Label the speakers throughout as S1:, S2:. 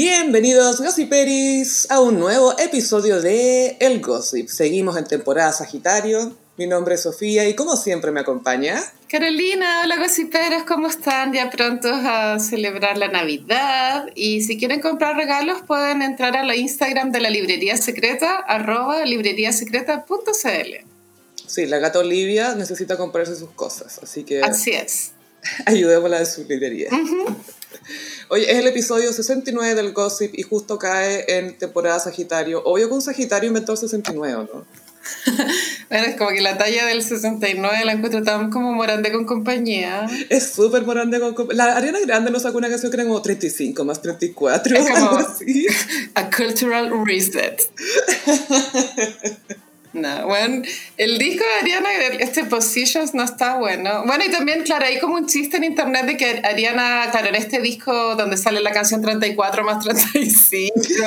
S1: Bienvenidos, Gossiperis, a un nuevo episodio de El Gossip. Seguimos en temporada Sagitario. Mi nombre es Sofía y como siempre me acompaña...
S2: Carolina, hola gossiperos, ¿cómo están? Ya prontos a celebrar la Navidad y si quieren comprar regalos pueden entrar a la Instagram de la librería secreta, arroba libreriasecreta.cl.
S1: Sí, la gata Olivia necesita comprarse sus cosas, así que...
S2: Así es.
S1: Ayudémosla en su librería. Oye, es el episodio 69 del Gossip y justo cae en temporada Sagitario. Obvio que un Sagitario inventó el 69, ¿no?
S2: bueno, es como que la talla del 69 la encuentro tan como Morande con compañía.
S1: Es súper Morande con compañía. La Ariana Grande nos sacó una canción que era como 35 más 34. Es como así.
S2: A cultural reset. No, bueno, el disco de Ariana, este Positions, no está bueno. Bueno, y también, claro, hay como un chiste en internet de que Ariana, claro, en este disco donde sale la canción 34 más 35,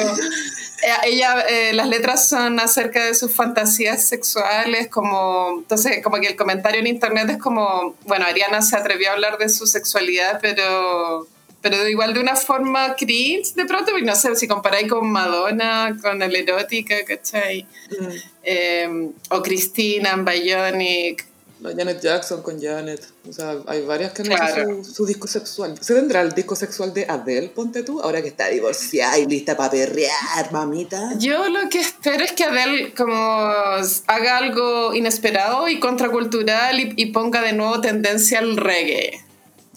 S2: eh, ella, eh, las letras son acerca de sus fantasías sexuales, como, entonces, como que el comentario en internet es como, bueno, Ariana se atrevió a hablar de su sexualidad, pero pero igual de una forma cringe de pronto, y no sé, si comparáis con Madonna, con el erótica, ¿cachai? Mm. Eh, o Cristina en Bionic.
S1: Janet Jackson con Janet. O sea, hay varias que han hecho su, disco sexual. ¿Se vendrá el disco sexual de Adele, ponte tú? Ahora que está divorciada y lista para perrear, mamita.
S2: Yo lo que espero es que Adele como haga algo inesperado y contracultural y, y ponga de nuevo tendencia al reggae.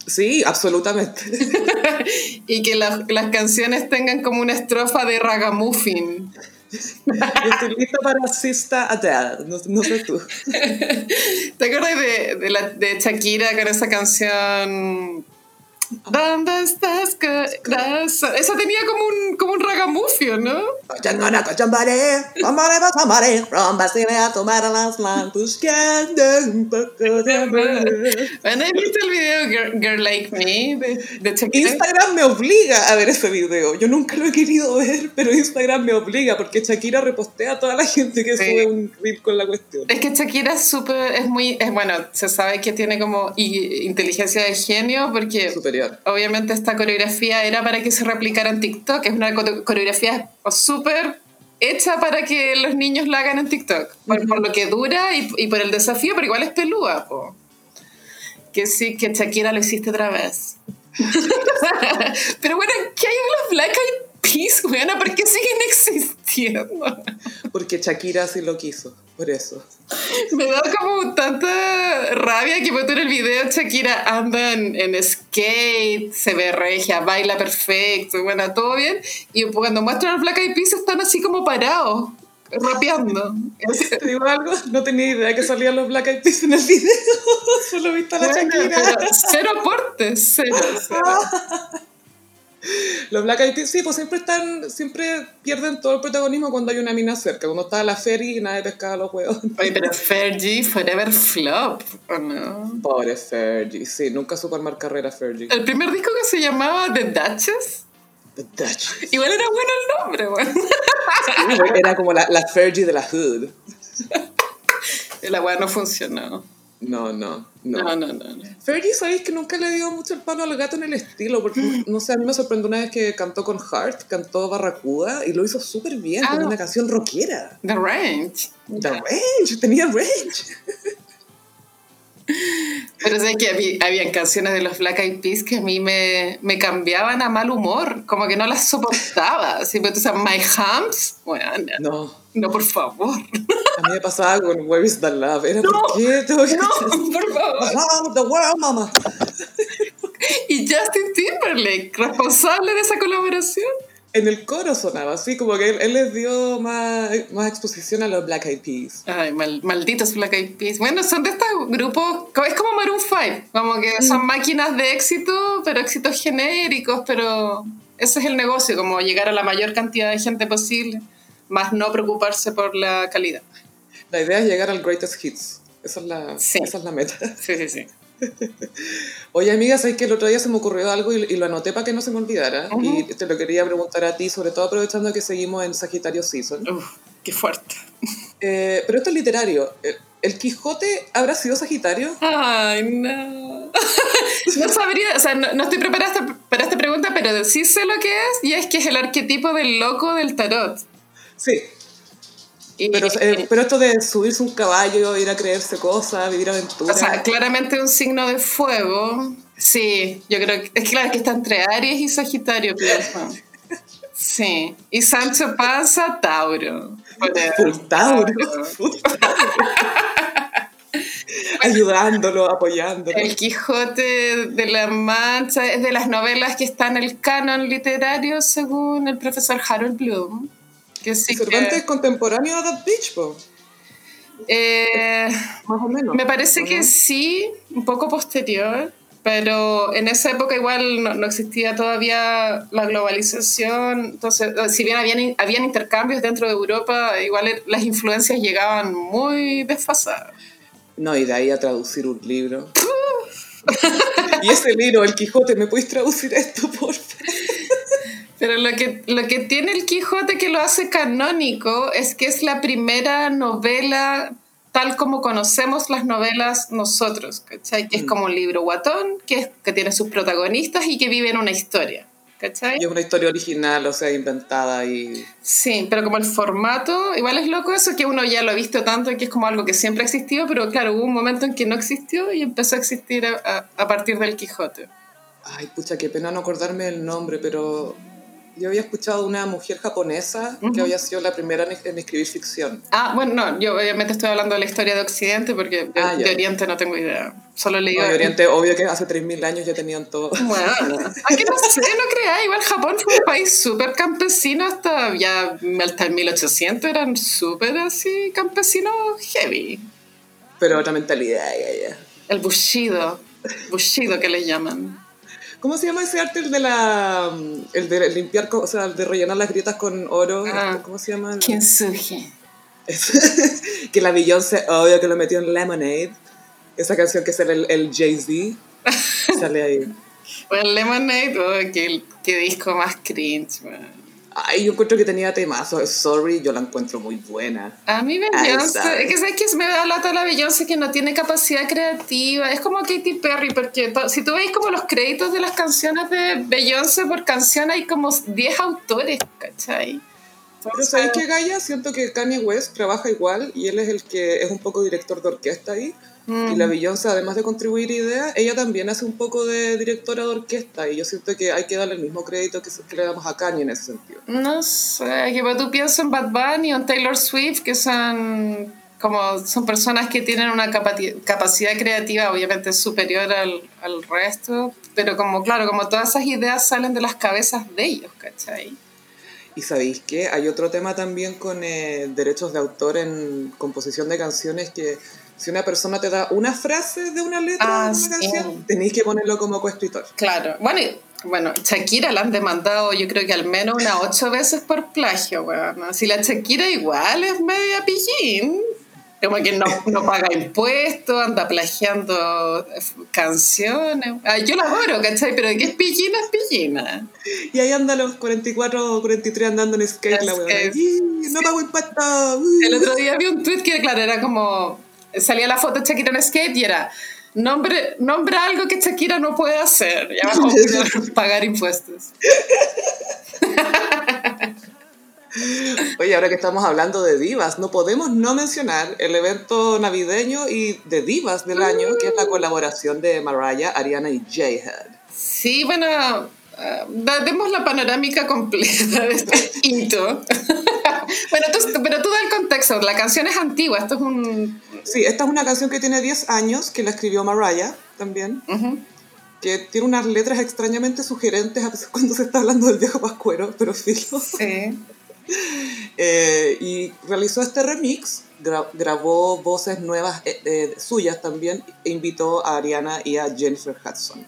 S1: Sí, absolutamente.
S2: y que las canciones tengan como una estrofa de ragamuffin.
S1: Estoy lista para Sista Adele, no, no, sé tú.
S2: ¿Te acuerdas de, de, la, de Shakira con esa canción ¿Dónde estás, corazón? Eso tenía como un, como un ragamufio, ¿no?
S1: Bueno,
S2: ¿has visto el video Girl, Like Me de, Shakira?
S1: Instagram me obliga a ver ese video. Yo nunca lo he querido ver, pero Instagram me obliga porque Shakira repostea a toda la gente que sube un reel con la cuestión.
S2: Es que Shakira es súper, es muy, es, bueno, se sabe que tiene como inteligencia de genio porque... Obviamente esta coreografía era para que se replicara en TikTok, es una coreografía súper hecha para que los niños la hagan en TikTok, por, lo que dura y, por el desafío, pero igual es pelúa. Que sí, que Shakira lo hiciste otra vez. pero bueno, ¿qué hay en los Black Eyed Peas, buena? ¿Por qué siguen existiendo?
S1: Porque Shakira sí lo quiso. Por eso.
S2: Me da como tanta rabia que en el video Shakira anda en, skate, se ve regia, baila perfecto, bueno, todo bien. Y cuando muestran el Black Eyed Peas están así como parados, rapeando.
S1: ¿Te digo algo? No tenía idea que salían los Black Eyed Peas en el video. Solo he visto a la Shakira.
S2: Cero aportes, cero. cero.
S1: Los Black Eyed Peas, sí, pues siempre están, siempre pierden todo el protagonismo cuando hay una mina cerca, cuando está la Fergie y nadie pescaba los huevos.
S2: Oye, pero Fergie forever flop, ¿o no?
S1: Pobre Fergie, sí, nunca supo armar carrera Fergie.
S2: El primer disco que se llamaba The Duchess.
S1: The Duchess.
S2: Igual era bueno el nombre, bueno.
S1: era como la, la Fergie de la hood.
S2: La weá no funcionó.
S1: No, no, no.
S2: No, no, no.
S1: Fergie, ¿sabéis que nunca le dio mucho el palo al gato en el estilo? Porque, no sé, a mí me sorprendió una vez que cantó con Heart, cantó Barracuda y lo hizo súper bien, ah, con una canción rockera.
S2: The Range.
S1: The Range, tenía range.
S2: Pero sé que había, había, canciones de los Black Eyed Peas que a mí me, me cambiaban a mal humor, como que no las soportaba. Pero tú sabes, My Humps, bueno,
S1: no.
S2: No, por favor.
S1: A mí me pasaba con Where is the Love. Era,
S2: no,
S1: ¿por qué?
S2: No, por favor.
S1: the world, mama.
S2: Y Justin Timberlake, responsable de esa colaboración
S1: en el coro sonaba así, como que él, les dio más, más, exposición a los Black Eyed Peas.
S2: Ay, malditos Black Eyed Peas. Bueno, son de estos grupos, es como Maroon 5, como que son mm. máquinas de éxito, pero éxitos genéricos, pero ese es el negocio, como llegar a la mayor cantidad de gente posible, más no preocuparse por la calidad.
S1: La idea es llegar al greatest hits, esa es la, esa es la meta.
S2: Sí, sí, sí.
S1: Oye, amiga, sabes que el otro día se me ocurrió algo y, lo anoté para que no se me olvidara. Y te lo quería preguntar a ti, sobre todo aprovechando que seguimos en Sagitario Season.
S2: Uf, qué fuerte.
S1: Eh, pero esto es literario. ¿El, Quijote habrá sido Sagitario?
S2: Ay, no. no sabría, o sea, no, estoy preparada para esta pregunta, pero pero sí sé lo que es y es que es el arquetipo del loco del tarot.
S1: Sí. pero, eh, pero esto de subirse un caballo, ir a creerse cosas, vivir aventuras.
S2: O sea, claramente un signo de fuego. Sí, yo creo que es claro que está entre Aries y Sagitario, pienso. Sí. Y Sancho pasa Tauro.
S1: Tauro. Ayudándolo, apoyándolo.
S2: El Quijote de la Mancha es de las novelas que están en el canon literario, según el profesor Harold Bloom.
S1: Que sí Cervantes que... contemporáneo a That Beach,
S2: eh, Más o menos. Me parece que sí, un poco posterior pero en esa época igual no, existía todavía la globalización, entonces si bien habían, habían intercambios dentro de Europa, igual las influencias llegaban muy desfasadas.
S1: No, y de ahí a traducir un libro. y ese libro, El Quijote, ¿me puedes traducir esto, por favor?
S2: Pero lo que, lo que tiene el Quijote que lo hace canónico es que es la primera novela tal como conocemos las novelas nosotros, ¿cachai? Que es mm. como un libro guatón, que, que tiene sus protagonistas y que vive en una historia. ¿Cachai?
S1: Y es una historia original, o sea, inventada y...
S2: Sí, pero como el formato, igual es loco eso, que uno ya lo ha visto tanto y que es como algo que siempre ha existido, pero claro, hubo un momento en que no existió y empezó a existir a, a partir del Quijote.
S1: Ay, pucha, qué pena no acordarme el nombre, pero yo había escuchado una mujer japonesa que había sido la primera en, escribir ficción.
S2: Ah, bueno, no, yo obviamente estoy hablando de la historia de Occidente porque de, ah, Oriente no tengo idea. Solo leí.
S1: No, de Oriente, obvio que hace 3.000 años ya tenían todo.
S2: Bueno, aquí no sé, no creáis. Igual Japón fue un país súper campesino hasta ya hasta el 1800 eran súper así campesinos heavy.
S1: Pero otra mentalidad, ya, ya.
S2: El bushido, bushido que le llaman.
S1: ¿Cómo se llama ese arte? El de la. El de limpiar, o sea, el de rellenar las grietas con oro. Ah, ¿Cómo se llama?
S2: Kintsugi.
S1: que la Beyoncé, obvio que lo metió en Lemonade. Esa canción que es el, el Jay-Z. sale ahí.
S2: Bueno, Lemonade, oh, qué, qué disco más cringe, man.
S1: Ay, yo encuentro que tenía temazo. Sorry, yo la encuentro muy buena.
S2: A mí Beyoncé, es que sabes que me da lata la Beyoncé que no tiene capacidad creativa. Es como Katy Perry, porque si tú veis como los créditos de las canciones de Beyoncé por canción, hay como 10 autores, ¿cachai?
S1: Pero ¿sabéis que Gaia? Siento que Kanye West trabaja igual y él es el que es un poco director de orquesta ahí. Y la Beyoncé, además de contribuir ideas, ella también hace un poco de directora de orquesta y yo siento que hay que darle el mismo crédito que, le damos a Kanye en ese sentido.
S2: No sé, que tú piensas en Bad Bunny o en Taylor Swift, que son como son personas que tienen una capacidad creativa obviamente superior al, al resto, pero como claro, como todas esas ideas salen de las cabezas de ellos, ¿cachai?
S1: Y sabéis que hay otro tema también con eh, derechos de autor en composición de canciones que si una persona te da una frase de una letra de una ah, canción, tenéis que ponerlo como coescritor.
S2: Claro. Bueno, bueno, Shakira la han demandado yo creo que al menos unas ocho veces por plagio, bueno. Si la Shakira igual es media pillín, como que no, no paga impuestos, anda plagiando canciones. Ah, yo la adoro, ¿cachai? Pero de qué es pillina, es pillina.
S1: Y ahí anda los 44 o 43 andando en skate, la weá. No pago impuestos.
S2: El otro día vi un tweet que, claro, era como salía la foto de Shakira en skate y era nombre, nombre algo que Shakira no puede hacer. Ya abajo pagar impuestos.
S1: Oye, ahora que estamos hablando de divas, no podemos no mencionar el evento navideño y de divas del año, que es la colaboración de Mariah, Ariana y J-Head.
S2: Sí, bueno, uh, demos la panorámica completa de este hito. bueno, pero tú da el contexto, la canción es antigua, esto es un...
S1: Sí, esta es una canción que tiene 10 años, que la escribió Mariah también, que tiene unas letras extrañamente sugerentes a veces cuando se está hablando del viejo pascuero, pero filo.
S2: Sí.
S1: Eh, y realizó este remix, grabó voces nuevas eh, suyas también, e invitó a Ariana y a Jennifer Hudson.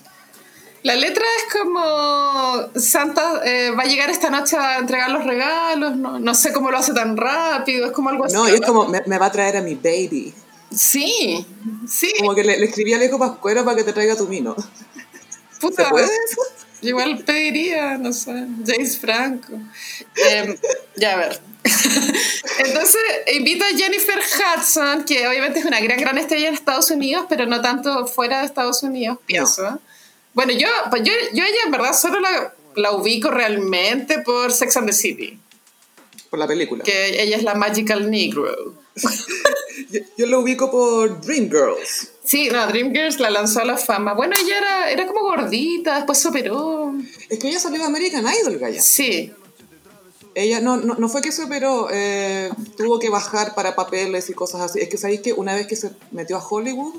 S2: La letra es como Santa eh, va a llegar esta noche a entregar los regalos, no, no, sé cómo lo hace tan rápido, es como algo así.
S1: No, es como me, va a traer a mi baby.
S2: Sí, sí.
S1: Como que le, escribí a Leco Pascuero para que te traiga tu mino.
S2: Puta, ¿Se puede eso? Igual pediría, no sé, James Franco. Em, ya a ver. Entonces invito a Jennifer Hudson, que obviamente es una gran, gran estrella en Estados Unidos, pero no tanto fuera de Estados Unidos, pienso. Bueno, yo, pues yo, yo ella en verdad solo la, la ubico realmente por Sex and the City.
S1: Por la película.
S2: Que ella es la Magical Negro.
S1: Yo, yo lo ubico por Dreamgirls.
S2: Sí, no, Dreamgirls la lanzó a la fama. Bueno, ella era, era como gordita, después se operó.
S1: Es que ella salió de American Idol, Gaya.
S2: Sí.
S1: Ella no, no, no fue que se operó, eh, tuvo que bajar para papeles y cosas así. Es que sabéis que una vez que se metió a Hollywood,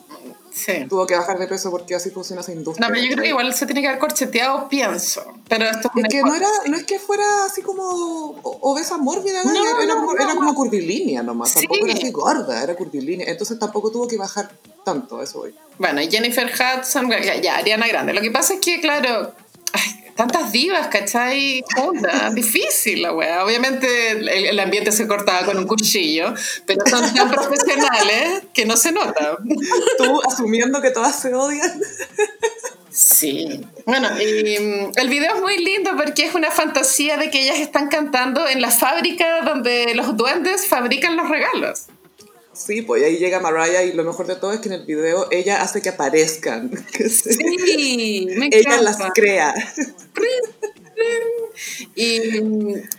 S2: Sí.
S1: tuvo que bajar de peso porque así funciona esa industria.
S2: No, pero yo creo que igual se tiene que haber corcheteado, pienso. Pero esto
S1: Es que no, era, no es que fuera así como obesa mórbida,
S2: No,
S1: era,
S2: no,
S1: era como curvilínea nomás,
S2: Sí.
S1: tampoco era así gorda, era curvilínea. Entonces tampoco tuvo que bajar tanto, eso voy.
S2: Bueno, Jennifer Hudson, ya, ya, Ariana Grande. Lo que pasa es que, claro, ay, tantas divas, ¿cachai? Juntas, difícil la wea. Obviamente el, el ambiente se cortaba con un cuchillo, pero son tan profesionales que no se nota.
S1: Tú asumiendo que todas se odian.
S2: Sí. Bueno, y mm, el video es muy lindo porque es una fantasía de que ellas están cantando en la fábrica donde los duendes fabrican los regalos.
S1: Sí, pues ahí llega Mariah y lo mejor de todo es que en el video ella hace que aparezcan.
S2: Sí, me
S1: ella las
S2: encanta.
S1: crea.
S2: Y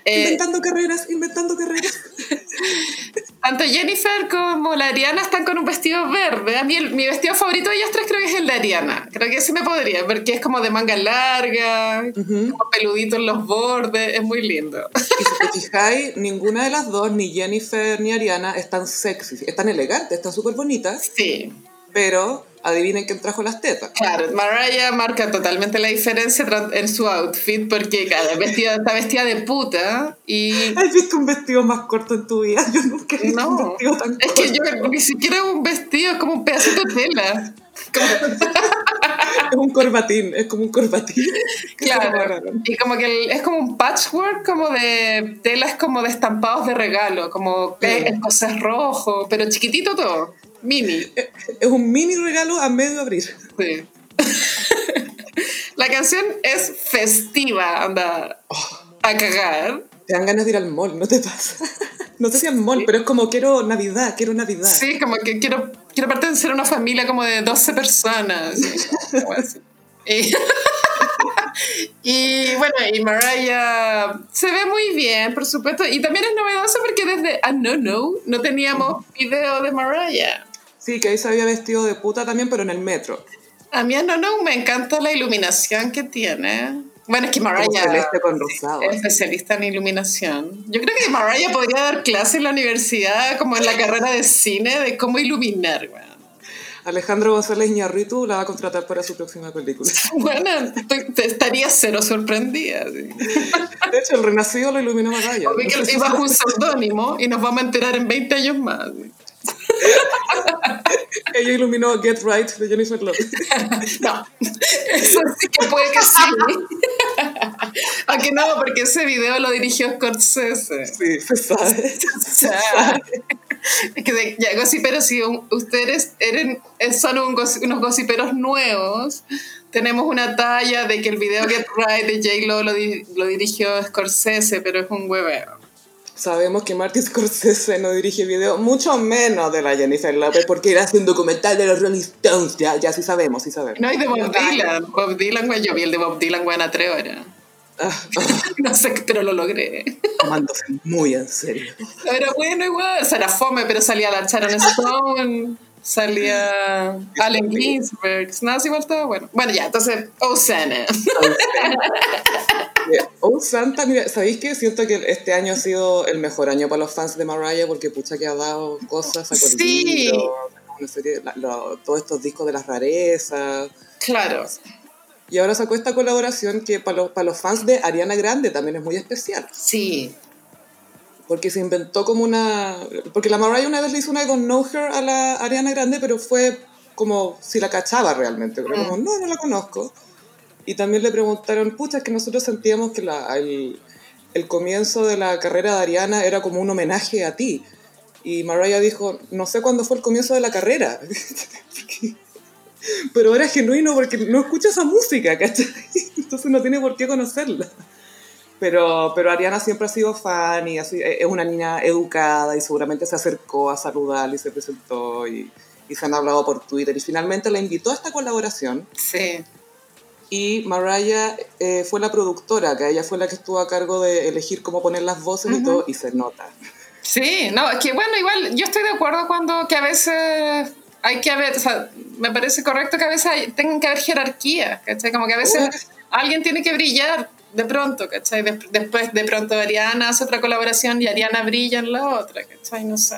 S2: eh,
S1: inventando carreras, inventando carreras.
S2: tanto Jennifer como la Ariana están con un vestido verde. A mí el- mi vestido favorito de ellas tres creo que es el de Ariana. Creo que ese me podría, porque es como de manga larga, como peludito en los bordes, es muy lindo.
S1: Y si te fijáis, ninguna de las dos, ni Jennifer ni Ariana, están sexy. Están elegantes, están súper bonitas,
S2: Sí,
S1: pero adivinen quién trajo las tetas.
S2: claro, Mariah marca totalmente la diferencia en su outfit, porque claro, vestida, está vestida de puta y...
S1: ¿Has visto un vestido más corto en tu vida? Yo nunca he visto un
S2: No,
S1: vestido tan
S2: es
S1: corto.
S2: que yo ni siquiera es un vestido, es como un pedacito de tela. Como-
S1: Es un corbatín, es como un corbatín.
S2: Claro, y como que el- es como un patchwork como de telas como de estampados de regalo, como
S1: Mm.
S2: escocés rojo, pero chiquitito todo, mini.
S1: Es un mini regalo a medio abrir.
S2: Sí. La canción es festiva, anda a cagar.
S1: Te dan ganas de ir al mall, ¿no te pasa? No sé si al mall, pero es como quiero Navidad, quiero Navidad.
S2: Sí, como que quiero, quiero pertenecer a una familia como de 12 personas. Y, y bueno, y Mariah se ve muy bien, por supuesto. Y también es novedoso porque desde A No No no teníamos video de Mariah.
S1: Sí, que ahí se había vestido de puta también, pero en el metro.
S2: A mí No No me encanta la iluminación que tiene. Bueno, es que Mariah
S1: celeste con rosado.
S2: es especialista en iluminación. Yo creo que Mariah podría dar clase en la universidad, como en la carrera de cine, de cómo iluminar. weón.
S1: Alejandro González Iñárritu la va a contratar para su próxima película.
S2: Bueno, estoy- te estaría cero sorprendida. sí.
S1: De hecho, el Renacido lo iluminó Mariah.
S2: Porque
S1: No sé si
S2: y bajo un seudónimo y nos vamos a enterar en 20 años más. sí.
S1: Ella iluminó Get Right de Jennifer Lopez.
S2: No, eso sí que puede que sí. Aunque no, porque ese video lo dirigió Scorsese.
S1: Sí, se sabe.
S2: O sea, es que de- ya, gossiperos, si un- ustedes eren- son un unos gossiperos nuevos, tenemos una talla de que el video Get Right de J-Lo lo, di- lo dirigió Scorsese, pero es un hueveo.
S1: Sabemos que Martin Scorsese no dirige video, mucho menos de la Jennifer Lopez, porque era hace un documental de los Rolling Stones. Ya, ya sí sabemos, sí sabemos.
S2: No, y de Bob Dylan. Bob Dylan, güey, yo vi el de Bob Dylan, güey, a tres horas.
S1: Ah, ah,
S2: No sé, pero lo logré.
S1: tomándose muy en serio.
S2: Era bueno igual, o sea, era fome, pero salía la Sharon Stone, salía Allen Ginsberg, nada, igual estaba bueno. Bueno, ya, entonces, Osana.
S1: Eh, Santa, mira, ¿sabéis qué? Siento que este año ha sido el mejor año para los fans de Mariah porque pucha que ha dado cosas, sacó
S2: Sí.
S1: una serie, la- todos estos discos de las rarezas.
S2: Claro.
S1: Y ahora sacó esta colaboración que para los, para los fans de Ariana Grande también es muy especial.
S2: Sí.
S1: Porque se inventó como una... Porque la Mariah una vez le hizo una I don't know her a la Ariana Grande, pero fue como si la cachaba realmente. Pero como, no, no la conozco. Y también le preguntaron, pucha, es que nosotros sentíamos que la, el, el comienzo de la carrera de Ariana era como un homenaje a ti. Y Mariah dijo, no sé cuándo fue el comienzo de la carrera. Pero era genuino porque no escucha esa música, ¿cachai? Entonces no tiene por qué conocerla. Pero, pero Ariana siempre ha sido fan y así, es una niña educada y seguramente se acercó a saludarle y se presentó y, y se han hablado por Twitter y finalmente la invitó a esta colaboración
S2: Sí.
S1: y Mariah eh, fue la productora, que ella fue la que estuvo a cargo de elegir cómo poner las voces y todo, y se nota.
S2: Sí, no, es que bueno, igual yo estoy de acuerdo cuando que a veces hay que haber, o sea, me parece correcto que a veces hay, tengan que haber jerarquía, ¿cachai? Como que a veces alguien tiene que brillar de pronto, ¿cachai? después de pronto Ariana hace otra colaboración y Ariana brilla en la otra, ¿cachai? No sé.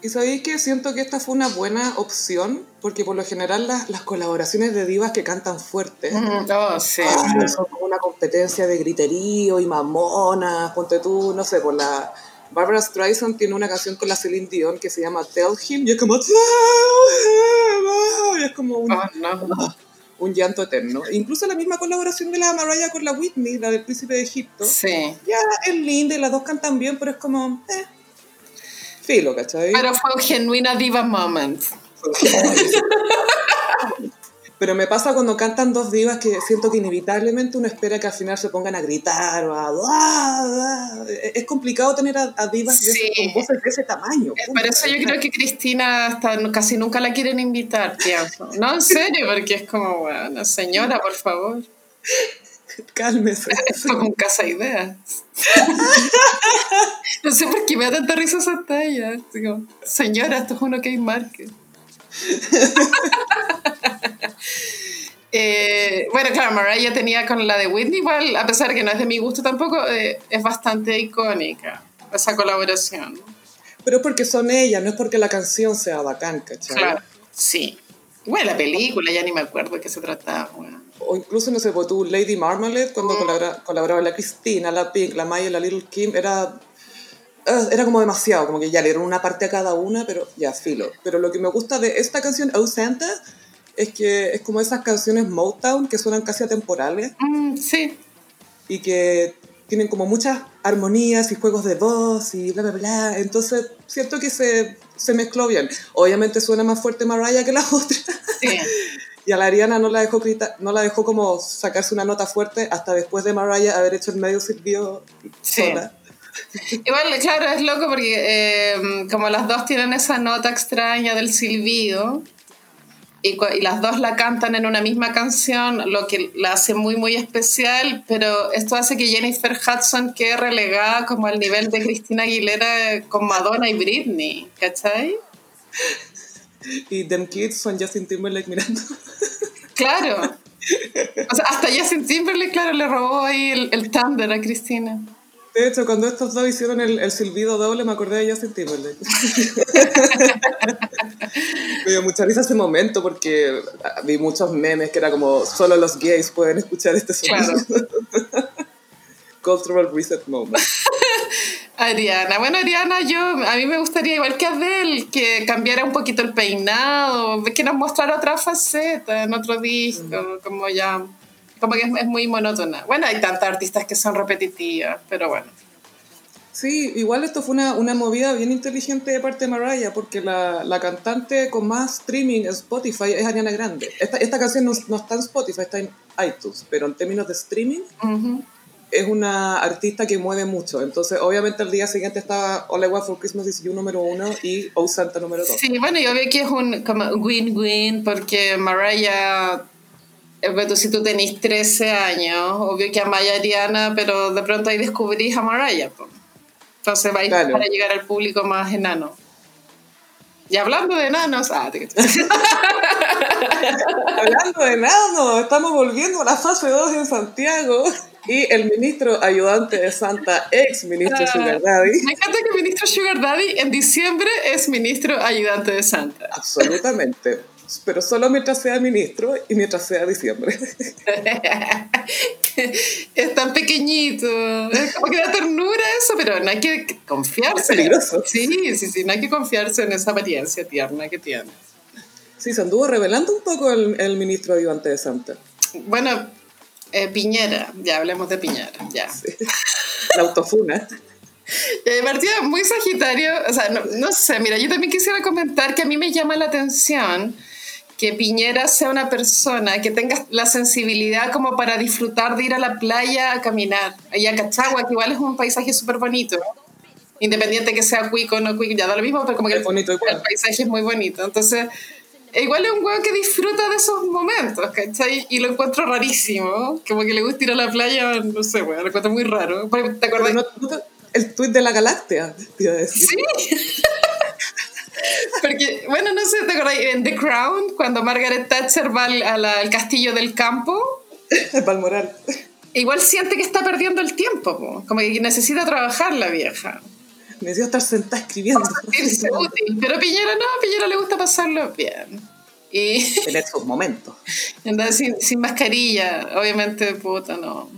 S1: Y sabéis que siento que esta fue una buena opción, porque por lo general las, las colaboraciones de divas que cantan fuerte
S2: oh, sí.
S1: Ah, son como una competencia de griterío y mamonas, ponte tú, no sé, por la... Barbara Streisand tiene una canción con la Celine Dion que se llama Tell Him, y es como Tell Him, y es como un,
S2: oh,
S1: un llanto eterno. Incluso la misma colaboración de la Mariah con la Whitney, la del Príncipe de Egipto,
S2: sí.
S1: ya es linda y las dos cantan bien, pero es como... Eh, filo, ¿cachai?
S2: Pero fue un genuina diva moment.
S1: Pero me pasa cuando cantan dos divas que siento que inevitablemente uno espera que al final se pongan a gritar o a... Es complicado tener a, divas de, con voces de ese tamaño.
S2: Por eso yo creo que Cristina hasta casi nunca la quieren invitar, pienso. No, en serio, porque es como, bueno, señora, por favor.
S1: Cálmese.
S2: Esto con casa ideas. no sé por qué me da tanta risa esa talla. Digo, señora, esto es uno que hay market. Eh, bueno, claro, Mariah tenía con la de Whitney, igual, a pesar de que no es de mi gusto tampoco, eh, es bastante icónica esa colaboración.
S1: Pero es porque son ellas, no es porque la canción sea bacán, ¿cachai?
S2: Claro, sí. Bueno, la película, ya ni me acuerdo de qué se trataba.
S1: O incluso, no sé, pues tú, Lady Marmalade, cuando mm. colaboraba, la Cristina, la Pink, la Maya, la Little Kim, era era como demasiado, como que ya le dieron una parte a cada una, pero ya, filo. Pero lo que me gusta de esta canción, Oh Santa, es que es como esas canciones Motown que suenan casi atemporales.
S2: Mm, sí.
S1: Y que tienen como muchas armonías y juegos de voz y bla, bla, bla. Entonces siento que se, se mezcló bien. Obviamente suena más fuerte Mariah que la otra.
S2: Sí.
S1: y a la Ariana no la, dejó no la dejó como sacarse una nota fuerte hasta después de Mariah haber hecho el medio silbido
S2: sí. Igual, claro, es loco porque eh, como las dos tienen esa nota extraña del silbido, y, las dos la cantan en una misma canción, lo que la hace muy, muy especial, pero esto hace que Jennifer Hudson quede relegada como al nivel de Cristina Aguilera con Madonna y Britney, ¿cachai?
S1: Y Them Kids son Justin Timberlake mirando.
S2: Claro. O sea, hasta Justin Timberlake, claro, le robó ahí el, el Thunder a Cristina.
S1: De hecho, cuando estos dos hicieron el, el silbido doble, me acordé de Justin Timberlake. me dio mucha risa ese momento porque vi muchos memes que era como solo los gays pueden escuchar este sonido. Claro. Cultural reset moment.
S2: Ariana. Bueno, Ariana, yo a mí me gustaría, igual que Adele, que cambiara un poquito el peinado, que nos mostrara otra faceta en otro disco, mm. como ya como que es, muy monótona. Bueno, hay tantas artistas que son repetitivas, pero bueno.
S1: Sí, igual esto fue una, una movida bien inteligente de parte de Mariah, porque la, la, cantante con más streaming en Spotify es Ariana Grande. Esta, esta canción no, no, está en Spotify, está en iTunes, pero en términos de streaming es una artista que mueve mucho. Entonces, obviamente, el día siguiente estaba All I Want for Christmas is You número uno y Oh Santa número dos.
S2: Sí, bueno, yo veo que es un win-win, porque Mariah pero si tú tenés 13 años, obvio que amáis a Ariana, pero de pronto ahí descubrís a Mariah. Entonces vais para llegar al público más enano. Y hablando de enanos, ah,
S1: hablando de enanos, estamos volviendo a la fase 2 en Santiago. Y el ministro ayudante de Santa, ex ministro ah, Sugar Daddy.
S2: Me encanta que el ministro Sugar Daddy en diciembre es ministro ayudante de Santa.
S1: Absolutamente pero solo mientras sea ministro y mientras sea diciembre.
S2: es tan pequeñito, es como que da ternura eso, pero no hay que confiarse.
S1: Es peligroso.
S2: Sí, sí, sí, no hay que confiarse en esa apariencia tierna que tiene.
S1: Sí, se anduvo revelando un poco el, el ministro ayudante de Santa.
S2: Bueno, eh, Piñera, ya hablemos de Piñera, ya.
S1: La autofuna.
S2: Eh, partida muy sagitario, o sea, no, no, sé, mira, yo también quisiera comentar que a mí me llama la atención que Piñera sea una persona que tenga la sensibilidad como para disfrutar de ir a la playa a caminar. Allá a Cachagua, que igual es un paisaje súper bonito. Independiente que sea cuico o no cuico, ya da lo mismo, pero como que el,
S1: bonito
S2: el, paisaje es muy bonito. Entonces, igual es un weón que disfruta de esos momentos, ¿cachai? Y lo encuentro rarísimo, como que le gusta ir a la playa, no sé, weón, lo encuentro muy raro. ¿Te acuerdas?
S1: el tuit de la Galáctea, te iba a decir.
S2: Sí. Porque, bueno, no sé, ¿te acuerdas? En The Crown, cuando Margaret Thatcher va al, al castillo del campo.
S1: El Balmoral.
S2: Igual siente que está perdiendo el tiempo, como que necesita trabajar la vieja.
S1: Necesita estar sentada escribiendo.
S2: útil. Pero Piñera no, a Piñera le gusta pasarlo bien. Y...
S1: Tener sus momentos.
S2: Andar sin, sin mascarilla, obviamente, puta, no.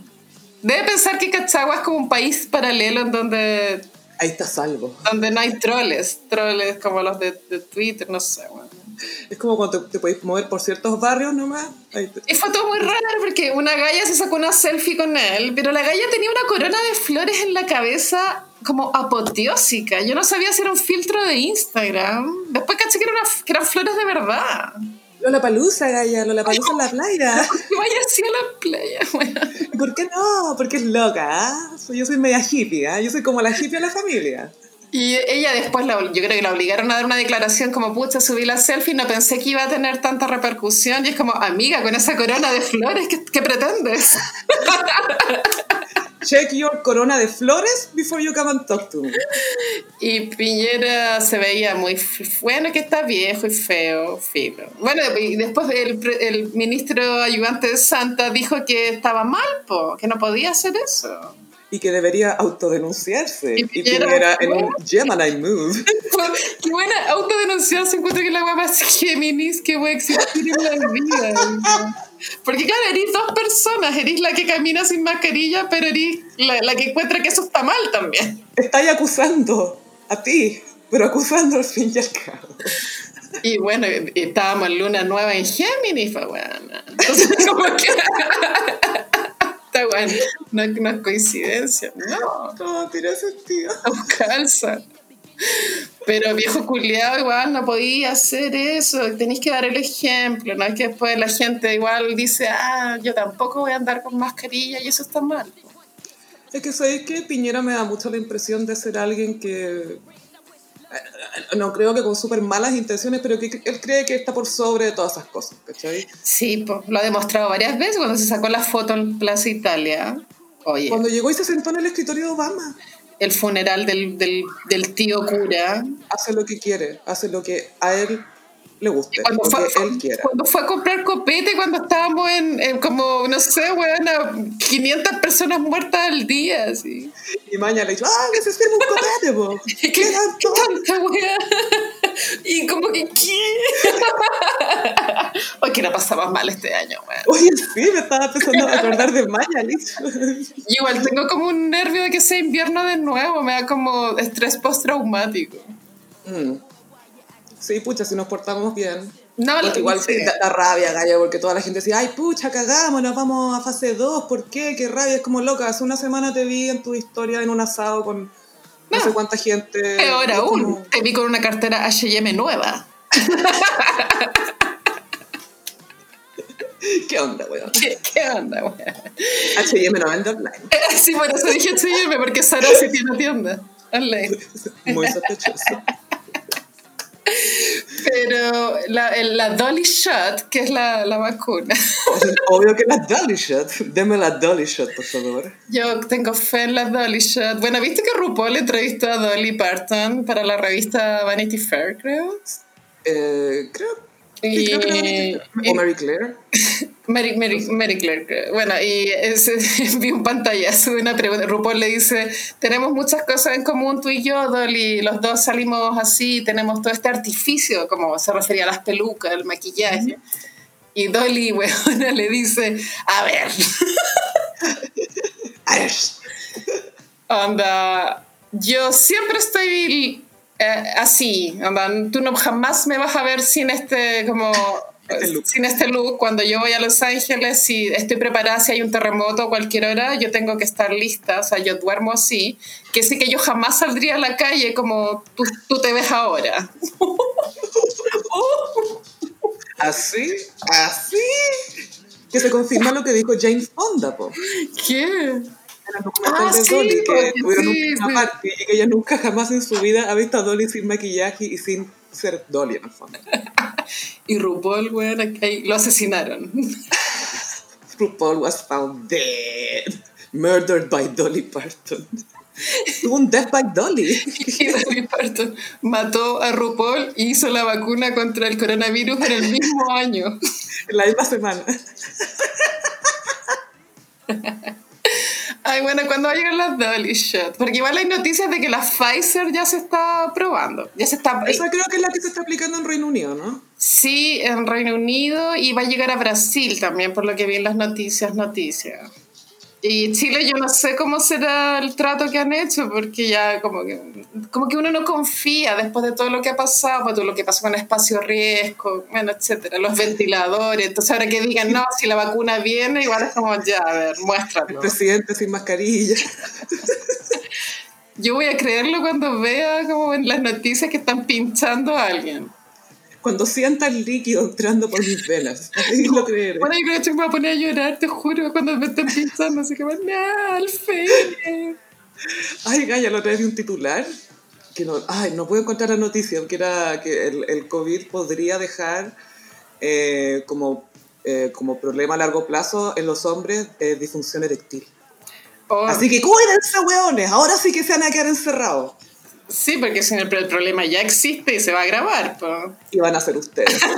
S2: Debe pensar que Cachagua es como un país paralelo en donde
S1: Ahí está salvo.
S2: Donde no hay troles, troles como los de, de Twitter, no sé, bueno.
S1: Es como cuando te, puedes mover por ciertos barrios nomás.
S2: Y fue todo muy raro porque una galla se sacó una selfie con él, pero la galla tenía una corona de flores en la cabeza como apoteósica. Yo no sabía si era un filtro de Instagram. Después caché que, que eran flores de verdad.
S1: Lola Palusa, Gaya, Lola Palusa en la playa.
S2: Vaya así a la playa, bueno.
S1: ¿Por qué no? Porque es loca, ¿ah? Yo soy media hippie, ¿ah? Yo soy como la hippie de la familia.
S2: Y ella después, la, yo creo que la obligaron a dar una declaración como, pucha, subí la selfie, no pensé que iba a tener tanta repercusión. Y es como, amiga, con esa corona de flores, ¿qué, qué pretendes?
S1: Check your corona de flores before you come and talk to me.
S2: Y Piñera se veía muy bueno, que está viejo y feo, feo. Bueno, y después el, el ministro ayudante de Santa dijo que estaba mal, po, que no podía hacer eso
S1: y que debería autodenunciarse. Y, Piñera, en un Gemini move.
S2: Qué buena autodenunciarse. Encuentro que la guapa es Géminis que voy a existir en la vida. Porque claro, eres dos personas. Eres la que camina sin mascarilla, pero eres la, que encuentra que eso está mal también.
S1: Estáis acusando a ti, pero acusando al fin y al cabo.
S2: Y bueno, estábamos en luna nueva en Géminis, fue buena. Entonces, como que... Está bueno, no, no, es coincidencia, no.
S1: No, tiene sentido.
S2: No calza. Pero viejo culiado igual no podía hacer eso, tenéis que dar el ejemplo, no es que después la gente igual dice, ah, yo tampoco voy a andar con mascarilla y eso está mal.
S1: Es que sabéis que Piñera me da mucho la impresión de ser alguien que no creo que con súper malas intenciones, pero que él cree que está por sobre de todas esas cosas, ¿cachai?
S2: Sí, pues, lo ha demostrado varias veces cuando se sacó la foto en Plaza Italia. Oye.
S1: Cuando llegó y se sentó en el escritorio de Obama.
S2: El funeral del, del, del tío cura.
S1: Hace lo que quiere, hace lo que a él le guste, cuando fue, él quiera.
S2: Cuando fue a comprar copete, cuando estábamos en, como, no sé, weón, 500 personas muertas al día, así.
S1: Y mañana le dijo, ah, que se sirve un copete, po. ¿Qué, ¿Qué
S2: tanta weá? Y como que, ¿qué? Oye, que la pasaba mal este año, weón.
S1: Oye, sí, me estaba empezando a acordar de Maya,
S2: Igual tengo como un nervio de que sea invierno de nuevo, me da como estrés postraumático. Mm.
S1: Sí, pucha, si nos portamos bien. No, porque igual da, rabia, Gaya, porque toda la gente decía, ay, pucha, cagamos, nos vamos a fase 2, ¿por qué? Qué rabia, es como loca. Hace una semana te vi en tu historia en un asado con no, sé cuánta gente.
S2: Peor aún, te vi con una cartera HM nueva.
S1: ¿Qué onda, weón?
S2: ¿Qué, ¿Qué, onda, weón?
S1: HM no vende online.
S2: sí, por eso dije HM, porque Sara sí tiene tienda online.
S1: Muy sospechoso.
S2: Pero la, la, Dolly Shot, que es la, la vacuna.
S1: Obvio que la Dolly Shot. Deme la Dolly Shot, por favor.
S2: Yo tengo fe en la Dolly Shot. Bueno, ¿viste que RuPaul entrevistó a Dolly Parton para la revista Vanity Fair, creo?
S1: Eh, creo y, o Mary Claire.
S2: Mary, Mary, Mary, Claire. Bueno, y ese, vi un pantallazo de una pregunta. RuPaul le dice: Tenemos muchas cosas en común tú y yo, Dolly. Los dos salimos así, tenemos todo este artificio, como se refería a las pelucas, el maquillaje. Y Dolly, bueno, le dice: A ver.
S1: A ver.
S2: Onda, yo siempre estoy eh, así, tú no jamás me vas a ver sin este como este sin este look. Cuando yo voy a Los Ángeles, si estoy preparada, si hay un terremoto a cualquier hora, yo tengo que estar lista, o sea, yo duermo así, que sí que yo jamás saldría a la calle como tú, tú te ves ahora.
S1: ¿Así? ¿Así? Que se confirma lo que dijo Jane Fonda, po.
S2: ¿Qué?
S1: ah, de Dolly, que tuvieron parte y que ella nunca jamás en su vida ha visto a Dolly sin maquillaje y sin ser Dolly en el fondo.
S2: y RuPaul, weón, ahí lo asesinaron.
S1: RuPaul was found dead. Murdered by Dolly Parton. Tuvo un death by Dolly.
S2: Y Dolly Parton mató a RuPaul y hizo la vacuna contra el coronavirus en el mismo año.
S1: En la misma semana.
S2: Ay, bueno, ¿cuándo va a llegar la Dolly Shot? Porque igual hay noticias de que la Pfizer ya se está probando. Ya se está...
S1: Esa creo que es la que se está aplicando en Reino Unido, ¿no?
S2: Sí, en Reino Unido y va a llegar a Brasil también, por lo que vi en las noticias, noticias. Y Chile yo no sé cómo será el trato que han hecho, porque ya como que, como que uno no confía después de todo lo que ha pasado, pues todo lo que pasó con el espacio riesgo, bueno, etcétera, los ventiladores. Entonces ahora que digan, no, si la vacuna viene, igual es como, ya, a ver, muéstralo.
S1: El presidente sin mascarilla.
S2: Yo voy a creerlo cuando vea como en las noticias que están pinchando a alguien
S1: cuando sienta el líquido entrando por mis venas. Ahí lo creeré.
S2: Bueno, yo creo que me voy a poner a llorar, te juro, cuando me estén pensando, así que, no, al fin.
S1: Ay, Gaya, la otra vez un titular que no, ay, no puedo encontrar la noticia, que era que el, el COVID podría dejar eh, como, eh, como problema a largo plazo en los hombres eh, disfunción eréctil. Oh. Así que cuídense, weones, ahora sí que se van a quedar encerrados.
S2: Sí, porque si el, problema ya existe y se va a grabar.
S1: Y van a ser ustedes.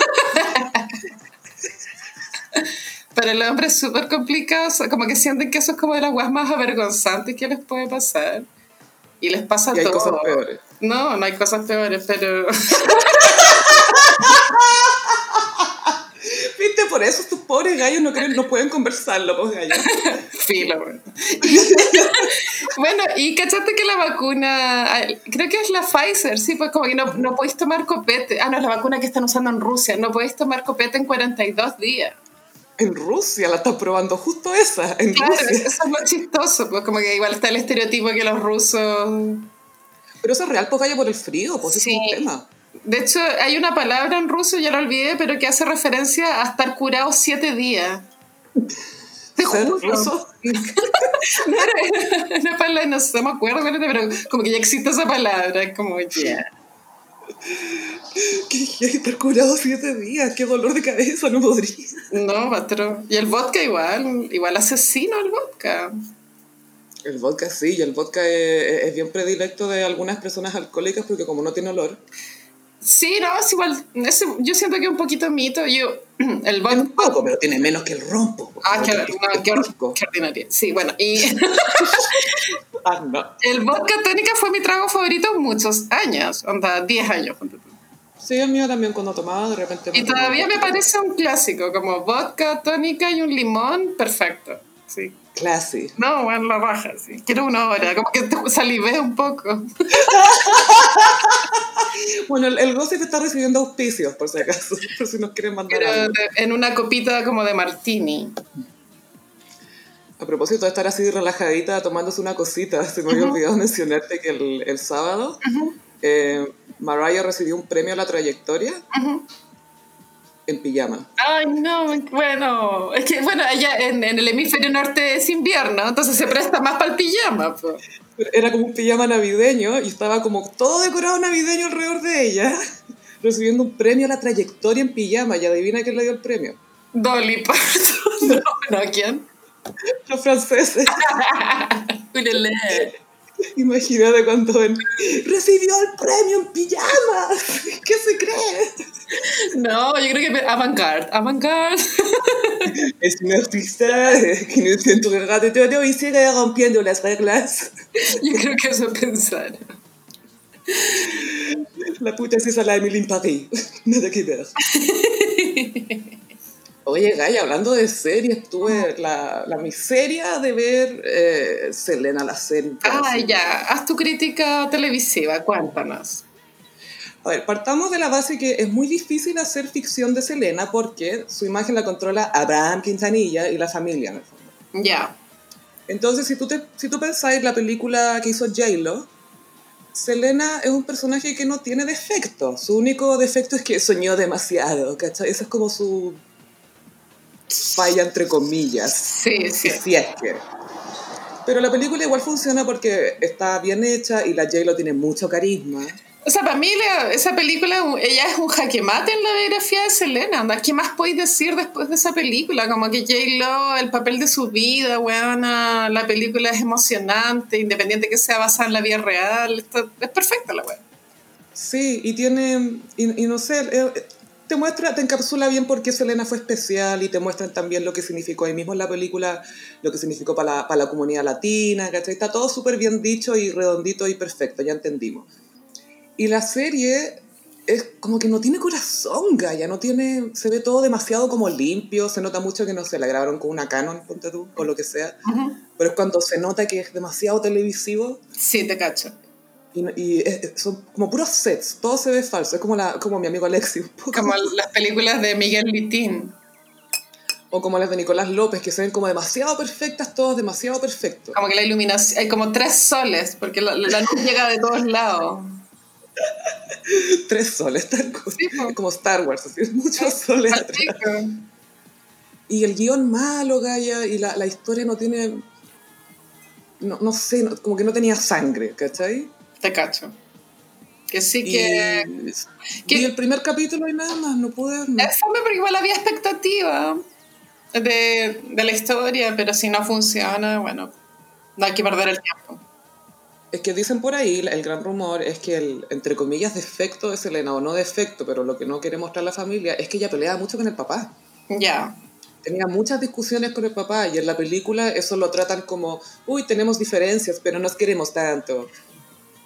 S2: Para el hombre es súper complicado, como que sienten que eso es como de las guas más avergonzantes que les puede pasar. Y les pasa
S1: y hay
S2: todo.
S1: cosas peores.
S2: No, no hay cosas peores, pero...
S1: Por eso estos pobres gallos no, no pueden conversarlo, pues gallos.
S2: Filo, bueno. bueno, y cachaste que la vacuna, creo que es la Pfizer, sí, pues como que no, no podéis tomar copete. Ah, no, es la vacuna que están usando en Rusia. No podéis tomar copete en 42 días.
S1: En Rusia, la están probando justo esa. En
S2: claro,
S1: Rusia.
S2: eso es lo chistoso, pues como que igual está el estereotipo que los rusos.
S1: Pero eso es real, pues gallo por el frío, pues
S2: sí.
S1: es un tema.
S2: De hecho, hay una palabra en ruso, ya la olvidé, pero que hace referencia a estar curado siete días. Te juro. una palabra, no, sé, no me acuerdo, pero como que ya existe esa palabra, como ya. Yeah.
S1: ¿Qué estar curado siete días? ¡Qué dolor de cabeza! No podría.
S2: No, patrón. Y el vodka igual, igual asesino el vodka.
S1: El vodka sí, y el vodka es, es bien predilecto de algunas personas alcohólicas porque como no tiene olor,
S2: Sí, no, es igual. Es, yo siento que es un poquito mito. Yo, el vodka.
S1: Un poco, pero tiene menos que el rompo.
S2: Ah, qué, no, qué, qué ordinaria. Sí, bueno, y.
S1: ah, no.
S2: El vodka tónica fue mi trago favorito muchos años, onda, 10 años.
S1: Sí, el mío también cuando tomaba de repente.
S2: Y todavía me parece un clásico, como vodka tónica y un limón, perfecto. Sí.
S1: Classy.
S2: No, bueno, la baja, sí. Quiero una hora, como que te salivé un poco.
S1: bueno, el, el Gossip está recibiendo auspicios, por si acaso, por si nos quieren mandar
S2: Pero
S1: algo.
S2: en una copita como de martini.
S1: A propósito de estar así relajadita, tomándose una cosita, se me había olvidado mencionarte que el, el sábado uh -huh. eh, Mariah recibió un premio a la trayectoria. Uh -huh en pijama.
S2: Ay, no, bueno, es que, bueno, allá en, en, el hemisferio norte es invierno, entonces se presta más para el pijama.
S1: Era como un pijama navideño y estaba como todo decorado navideño alrededor de ella, recibiendo un premio a la trayectoria en pijama. Y adivina quién le dio el premio.
S2: Dolly Parton. No, no, ¿quién?
S1: Los franceses. Imagínate cuando ven, recibió el premio en pijama. ¿Qué se cree?
S2: No, yo creo que avant-garde, avant-garde.
S1: Es un artista que no siento de todo y sigue rompiendo las reglas.
S2: Yo creo que eso pensaron.
S1: La puta es esa la Emily en París. Nada que ver. Oye, Gaya, hablando de series, tuve la, la miseria de ver eh, Selena la serie.
S2: Ah, ya. Haz tu crítica televisiva, cuéntanos.
S1: A ver, partamos de la base que es muy difícil hacer ficción de Selena porque su imagen la controla Abraham Quintanilla y la familia, en el fondo.
S2: Ya. Yeah.
S1: Entonces, si tú, te, si tú pensáis la película que hizo J-Lo, Selena es un personaje que no tiene defecto. Su único defecto es que soñó demasiado, ¿cachai? Esa es como su falla entre comillas.
S2: Sí, sí.
S1: Si es que. Pero la película igual funciona porque está bien hecha y la J-Lo tiene mucho carisma.
S2: O sea, para mí esa película, ella es un jaque mate en la biografía de Selena. ¿Qué más podéis decir después de esa película? Como que J-Lo, el papel de su vida, weona, la película es emocionante, independiente que sea basada en la vida real. es perfecta la weá.
S1: Sí, y tiene, y, no sé, eh, te muestra, te encapsula bien por qué Selena fue especial y te muestran también lo que significó ahí mismo en la película, lo que significó para la, para la comunidad latina, ¿cachai? Está todo súper bien dicho y redondito y perfecto, ya entendimos. Y la serie es como que no tiene corazón, Gaya, no tiene, se ve todo demasiado como limpio, se nota mucho que no se la grabaron con una Canon, ponte tú, o lo que sea, pero es cuando se nota que es demasiado televisivo.
S2: Sí, te cacho.
S1: Y, son como puros sets, todo se ve falso, es como, la, como mi amigo Alexi.
S2: Como las películas de Miguel Vitín.
S1: O como las de Nicolás López, que se ven como demasiado perfectas, todos demasiado perfectos.
S2: Como que la iluminación, hay como tres soles, porque la, la luz llega de todos lados.
S1: Tres soles, tal como Star Wars, así, muchos soles Y el guion malo, Gaia, y la, la historia no tiene. No, no sé, como que no tenía sangre, ¿cachai?
S2: Te cacho. Que sí que.
S1: Y, el primer capítulo y nada más, no pude. No.
S2: Es porque igual había expectativa de, de la historia, pero si no funciona, bueno, no hay que perder el tiempo.
S1: Es que dicen por ahí, el gran rumor es que el, entre comillas, defecto de Selena, o no defecto, pero lo que no quiere mostrar la familia, es que ella peleaba mucho con el papá.
S2: Ya.
S1: Tenía muchas discusiones con el papá y en la película eso lo tratan como, uy, tenemos diferencias, pero nos queremos tanto.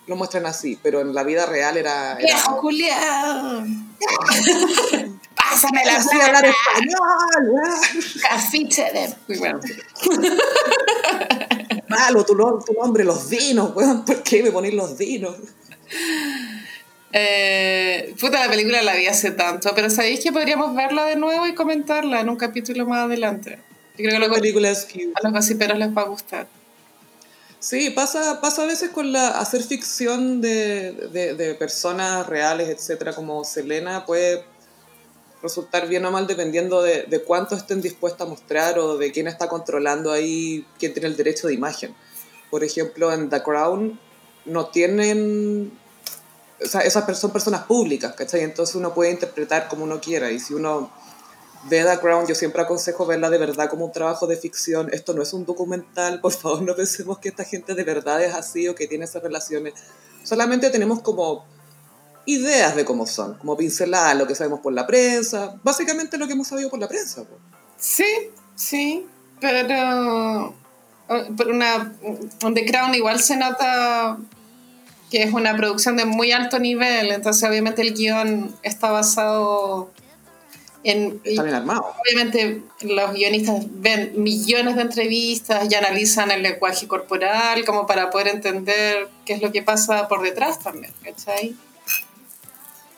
S1: Lo muestran así, pero en la vida real era... era...
S2: Julián! ¡Pásame la
S1: Así hablar español!
S2: Cafiche de... Muy bueno.
S1: Malo, tu, tu nombre, los dinos, weón. ¿Por qué me ponéis los dinos?
S2: Eh, puta, la película la vi hace tanto, pero ¿sabéis que podríamos verla de nuevo y comentarla en un capítulo más adelante? Yo creo que la película es a los gossiperos les va a gustar.
S1: Sí, pasa, pasa a veces con la hacer ficción de, de, personas reales, etcétera, como Selena, puede resultar bien o mal dependiendo de, de, cuánto estén dispuestos a mostrar o de quién está controlando ahí, quién tiene el derecho de imagen. Por ejemplo, en The Crown no tienen... O sea, esas son personas públicas, ¿cachai? Entonces uno puede interpretar como uno quiera y si uno ve The Crown, yo siempre aconsejo verla de verdad como un trabajo de ficción. Esto no es un documental, por favor no pensemos que esta gente de verdad es así o que tiene esas relaciones. Solamente tenemos como ideas de cómo son, como pinceladas, lo que sabemos por la prensa, básicamente lo que hemos sabido por la prensa.
S2: Sí, sí, pero, pero una, The Crown igual se nota que es una producción de muy alto nivel, entonces obviamente el guion está basado en...
S1: Está bien armado.
S2: Obviamente los guionistas ven millones de entrevistas y analizan el lenguaje corporal como para poder entender qué es lo que pasa por detrás también, ¿cachai?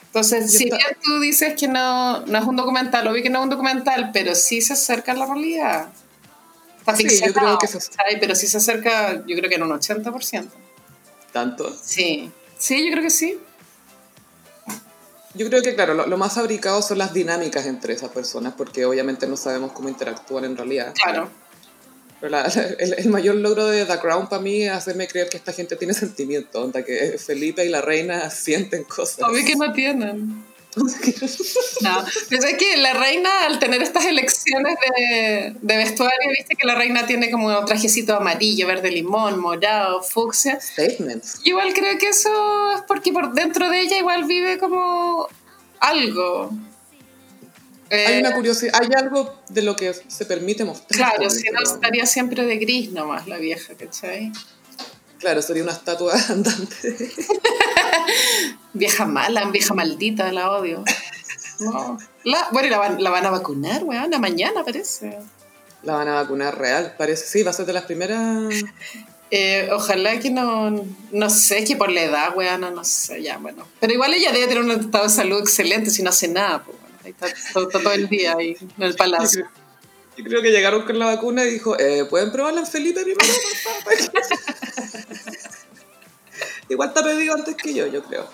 S2: Entonces, si bien tú dices que no, no es un documental, obvio que no es un documental, pero sí se acerca a la realidad. Está sí, yo creo que se... pero sí se acerca, yo creo que en un 80%.
S1: ¿Tanto?
S2: Sí, sí, yo creo que sí.
S1: Yo creo que, claro, lo, lo, más fabricado son las dinámicas entre esas personas, porque obviamente no sabemos cómo interactúan en realidad.
S2: Claro.
S1: Pero el, el, mayor logro de The Crown para mí es hacerme creer que esta gente tiene sentimiento, onda que Felipe y la reina sienten cosas.
S2: Obvio que no tienen. no, pero es que la reina al tener estas elecciones de, de, vestuario, viste que la reina tiene como un trajecito amarillo, verde limón, morado, fucsia.
S1: Statements.
S2: Igual creo que eso es porque por dentro de ella igual vive como algo.
S1: hay una eh, curiosidad, hay algo de lo que se permite mostrar.
S2: Claro, si no estaría siempre de gris nomás la vieja, ¿cachai?
S1: Claro, sería una estatua andante.
S2: vieja mala, vieja maldita, la odio. No. La, bueno, la van, la van a vacunar, weón, mañana parece.
S1: La van a vacunar real, parece. Sí, va a ser de las primeras.
S2: Eh, ojalá que no, no sé, que por la edad, weón, no, sé, ya, bueno. Pero igual ella debe tener un estado de salud excelente si no hace nada, pues, ahí está, todo, el día ahí en el palacio.
S1: Yo creo que llegaron con la vacuna y dijo, eh, ¿pueden probarla en Felipe primero, Igual está pedido antes que yo, yo creo.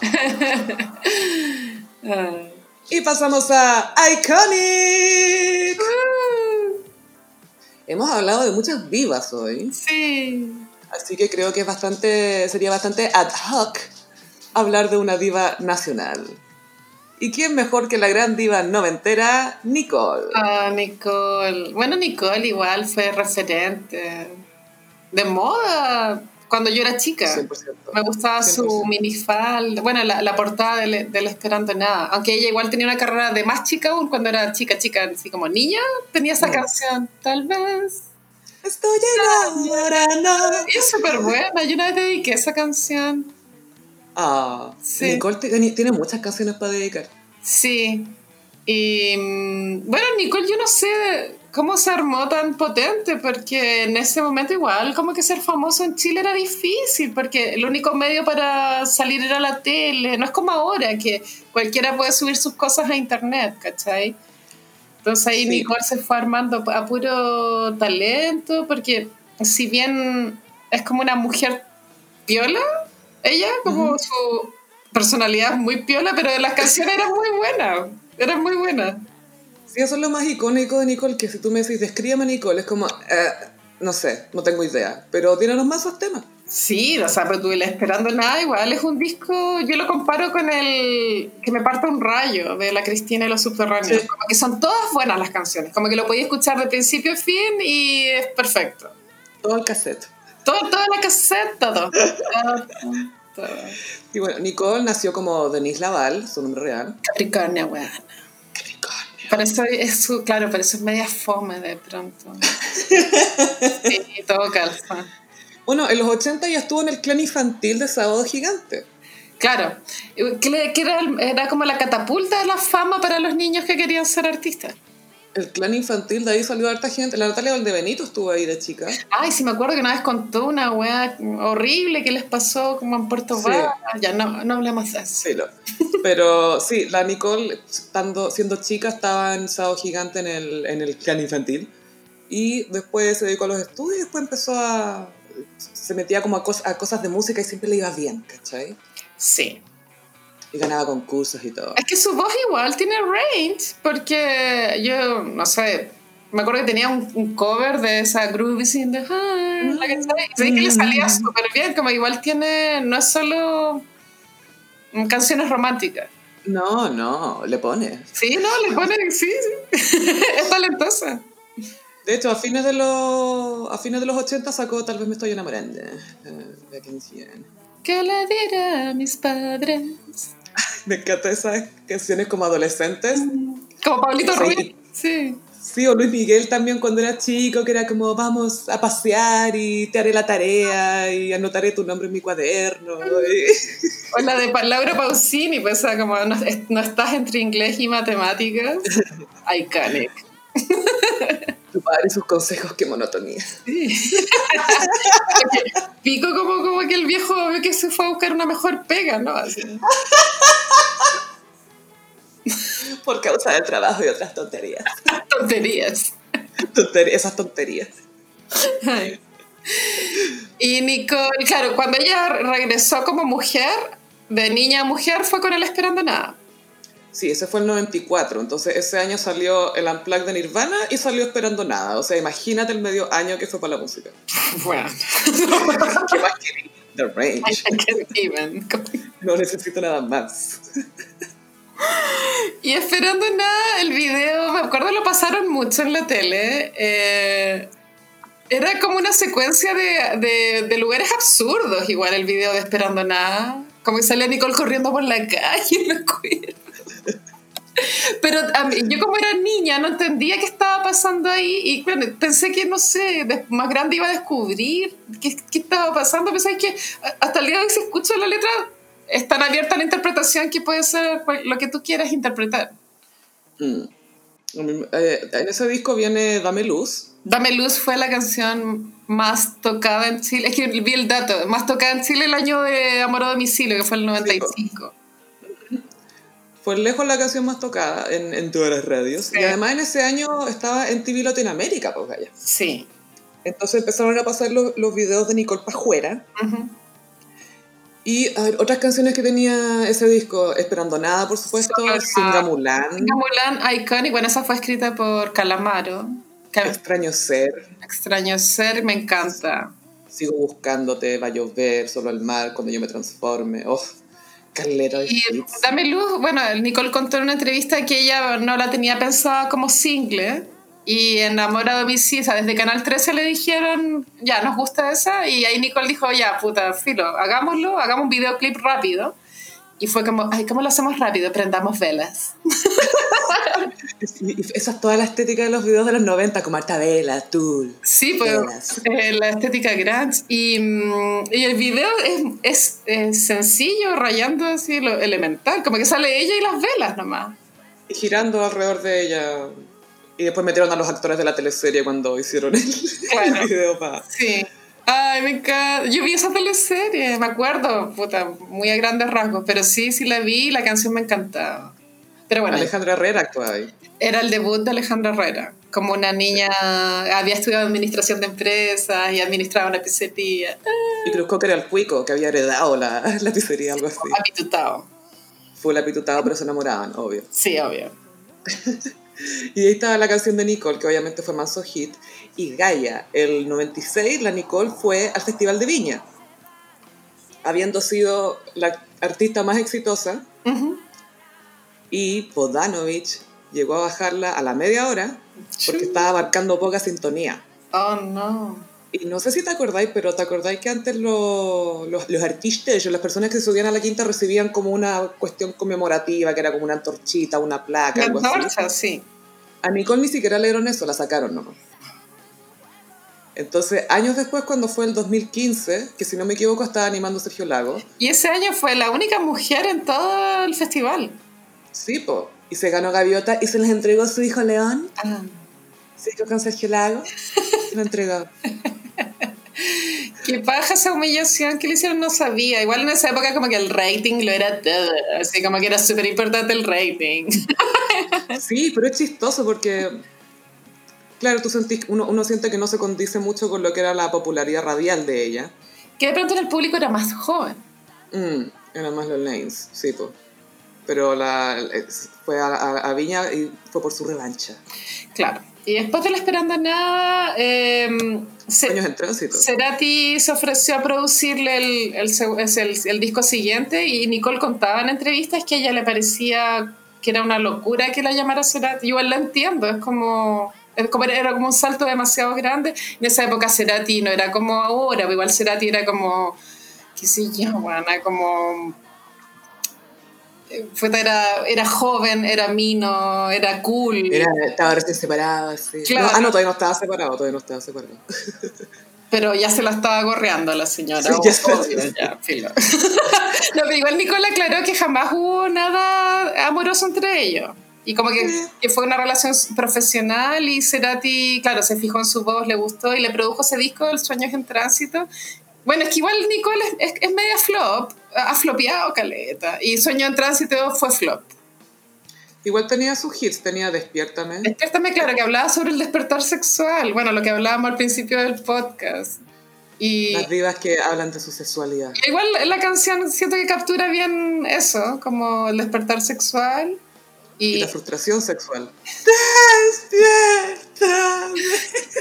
S1: y pasamos a Iconic. Hemos hablado de muchas vivas hoy.
S2: Sí.
S1: Así que creo que es bastante, sería bastante ad hoc hablar de una diva nacional. ¿Y quién mejor que la gran diva noventera, Nicole?
S2: Ah, Nicole. Bueno, Nicole igual fue referente de moda cuando yo era chica.
S1: 100%.
S2: Me gustaba su
S1: 100%.
S2: minifalda, bueno, la, la portada del, del Esperando Nada. Aunque ella igual tenía una carrera de más chica aún cuando era chica, chica, así como niña, tenía esa canción. Tal vez.
S1: Estoy enamorada.
S2: Y es súper buena. Yo una vez dediqué esa canción.
S1: Ah,
S2: Sí.
S1: Nicole tiene, muchas canciones para dedicar.
S2: Sí. Y mm, bueno, Nicole, yo no sé cómo se armó tan potente, porque en ese momento igual como que ser famoso en Chile era difícil, porque el único medio para salir era la tele, no es como ahora, que cualquiera puede subir sus cosas a internet, ¿cachai? Entonces ahí
S1: Sí.
S2: Nicole se fue armando a puro talento, porque si bien es como una mujer piola, ella, como su personalidad es muy piola, pero las canciones eran muy buenas, eran muy buenas.
S1: Sí, eso es lo más icónico de Nicole, que si tú me decís, descríbeme a Nicole, es como, eh, no sé, no tengo idea, pero tiene los mazos temas.
S2: Sí, o sea, pero tú esperando nada, igual es un disco, yo lo comparo con el que me parta un rayo de la Cristina y los subterráneos,
S1: Sí.
S2: como que son todas buenas las canciones, como que lo podías escuchar de principio a fin y es perfecto.
S1: Todo el cassette.
S2: Todo, toda la cassette, todo. Todo, todo.
S1: Y bueno, Nicole nació como Denise Laval, su nombre real.
S2: Capricornio, weón. Para eso es su, claro, para eso es media fome de pronto. Sí, todo calza.
S1: Bueno, en los 80 ya estuvo en el clan infantil de Sábado Gigante.
S2: Claro, que era, era como la catapulta de la fama para los niños que querían ser artistas.
S1: El clan infantil, de ahí salió harta gente. La Natalia Valdebenito estuvo ahí de chica.
S2: Ay, sí me acuerdo que una vez contó una weá horrible que les pasó como en Puerto
S1: Sí.
S2: Varas. Ya no, no hablamos de eso.
S1: Sí, Pero sí, la Nicole, estando, siendo chica, estaba en Sábado Gigante en el, en el clan infantil. Y después se dedicó a los estudios y después empezó a... Se metía como a, cos- a cosas de música y siempre le iba bien, ¿cachai?
S2: Sí.
S1: Y ganaba concursos y todo.
S2: Es que su voz igual tiene range, porque yo, no sé, me acuerdo que tenía un, un cover de esa Groovies in the Heart, la que y que le salía súper bien, como igual tiene, no es solo mm, canciones románticas.
S1: No, no, le pone.
S2: Sí, no, le ponen, sí, sí. es talentosa.
S1: De hecho, a fines de los, a fines de los 80 sacó Tal vez me estoy enamorando. eh, de canción.
S2: Que le diré a mis padres.
S1: Me encantan esas canciones como adolescentes.
S2: Como Pablito
S1: Sí.
S2: Ruiz. Sí.
S1: Sí, o Luis Miguel también cuando era chico, que era como vamos a pasear y te haré la tarea y anotaré tu nombre en mi cuaderno.
S2: O la de Laura Pausini, pues, o sea, como no, es- no estás entre inglés y matemáticas. Iconic.
S1: tu padre y sus consejos, qué monotonía.
S2: Pico como, como que el viejo que se fue a buscar una mejor pega, ¿no? Así.
S1: Por causa del trabajo y otras tonterías.
S2: Tonterías.
S1: Tonter- esas tonterías.
S2: Ay. Y Nicole, claro, cuando ella regresó como mujer, de niña a mujer, fue con el Esperando Nada.
S1: Sí, ese fue el 94, entonces ese año salió el Unplugged de Nirvana y salió Esperando Nada. O sea, imagínate el medio año que fue para la música.
S2: Bueno,
S1: ¿Qué más quería? The range.
S2: I can't even.
S1: No necesito nada más.
S2: Y esperando nada, el video, me acuerdo lo pasaron mucho en la tele. eh, era como una secuencia de, de- de lugares absurdos, igual el video de Esperando Nada. Como que salía Nicole corriendo por la calle, me acuerdo. Pero mí- yo como era niña no entendía qué estaba pasando ahí y pensé que, no sé, más grande iba a descubrir qué, qué estaba pasando. Sabes que hasta el día de hoy si escucho la letra es tan abierta a la interpretación que puede ser lo que tú quieras interpretar.
S1: Mm. Eh, en ese disco viene Dame Luz.
S2: Dame Luz fue la canción más tocada en Chile. Es que vi el dato, más tocada en Chile el año de Amor a Domicilio, que fue el 95.
S1: Fue lejos la canción más tocada en, en todas las radios.
S2: Sí.
S1: Y además en ese año estaba en TV Latinoamérica, pues vaya.
S2: Sí.
S1: Entonces empezaron a pasar los, los videos de Nicole Pajuera.
S2: Ujú.
S1: Y a ver, otras canciones que tenía ese disco, Esperando Nada, por supuesto, Singa. Mulan,
S2: Singa Mulan, Iconic, bueno, esa fue escrita por Calamaro.
S1: Extraño Ser,
S2: extraño ser, me encanta.
S1: Sigo Buscándote, Va a llover, Solo al mar, Cuando yo me transforme. Oh, Calero de
S2: Y
S1: hits.
S2: Dame Luz, bueno, Nicole contó en una entrevista que ella no la tenía pensada como single. Y en Amor a Domicilio, o sea, desde Canal 13 le dijeron, ya, nos gusta esa. Y ahí Nicole dijo, ya, puta, filo, hagámoslo, hagamos un videoclip rápido. Y fue como, ay, ¿cómo lo hacemos rápido? Prendamos velas.
S1: Esa es toda la estética de los videos de los 90, como Marta Vela, Tool.
S2: Sí, pues eh, la estética grunge. Y, mm, y el video es, es, es sencillo, rayando así lo elemental. Como que sale ella y las velas nomás.
S1: Y girando alrededor de ella. Y después metieron a los actores de la teleserie cuando hicieron el,
S2: Claro.
S1: el video para...
S2: Sí. Ay, me encanta. Yo vi esa teleserie, me acuerdo, puta, muy a grandes rasgos, pero sí, sí la vi y la canción me encantaba. Pero bueno,
S1: Alejandra Herrera actuaba ahí.
S2: era el debut de Alejandra Herrera, como una niña, había estudiado administración de empresas y administraba una pizzería.
S1: Y Cruz Cocker era el cuico, que había heredado la, la pizzería, algo así.
S2: Apitutado.
S1: Fue el apitutado, pero se enamoraban, obvio.
S2: Sí, obvio.
S1: Y ahí estaba la canción de Nicole, que obviamente fue manso hit. Y Gaia, el 96, la Nicole fue al Festival de Viña. Habiendo sido la artista más exitosa. Y Podanovich llegó a bajarla a la media hora porque estaba abarcando poca sintonía.
S2: Oh, no.
S1: Y no sé si te acordáis, pero te acordáis que antes lo- los, los artistas, las personas que subían a la quinta recibían como una cuestión conmemorativa, que era como una antorchita, una placa, así.
S2: antorcha, sí.
S1: A Nicole ni siquiera le dieron eso, la sacaron nomás. Entonces, años después, cuando fue el 2015, que si no me equivoco estaba animando Sergio Lago,
S2: Y ese año fue la única mujer en todo el festival.
S1: sí, po, y se ganó Gaviota y se les entregó a su hijo León,
S2: Ah.
S1: se con Sergio Lago, se lo entregó.
S2: Qué paja esa humillación que le hicieron, no sabía. Igual en esa época como que el rating lo era todo. Así como que era súper importante el rating.
S1: Sí, pero es chistoso porque, claro, tú sentís, uno, uno siente que no se condice mucho con lo que era la popularidad radial de ella.
S2: Que de pronto en el público era más joven.
S1: Mm, eran más los lanes, sí, pues. Pero la, fue a, a- a Viña y fue por su revancha.
S2: Claro. Y después de la Esperando Nada, eh, se-
S1: Años en tránsito.
S2: Cerati se ofreció a producirle el, el, seg- es el- el disco siguiente y Nicole contaba en entrevistas que a ella le parecía que era una locura que la llamara Cerati. Igual la entiendo, es como, era como un salto demasiado grande. En esa época Cerati no era como ahora, pero igual Cerati era como, qué sé yo, bueno, como... Era, era joven, era mino, era cool.
S1: Era, estaba recién separado, sí.
S2: Claro.
S1: No, ah, no, todavía no estaba separado, todavía no estaba separado.
S2: Pero ya se la estaba gorreando la señora.
S1: Sí, ya
S2: obvio, ya, filo. no, pero igual Nicole aclaró que jamás hubo nada amoroso entre ellos. Y como que,
S1: Sí.
S2: que fue una relación profesional y Cerati, claro, se fijó en su voz, le gustó y le produjo ese disco, El sueño es en tránsito. Bueno, es que igual Nicole es, es, es media flop, ha flopeado caleta. Y Sueño en tránsito fue flop.
S1: Igual tenía sus hits, tenía Despiértame.
S2: Despiértame, claro, que hablaba sobre el despertar sexual. Bueno, lo que hablábamos al principio del podcast. Y...
S1: Las divas que hablan de su sexualidad.
S2: Igual la canción siento que captura bien eso, como el despertar sexual.
S1: Y
S2: Y,
S1: la frustración sexual. Despiértame.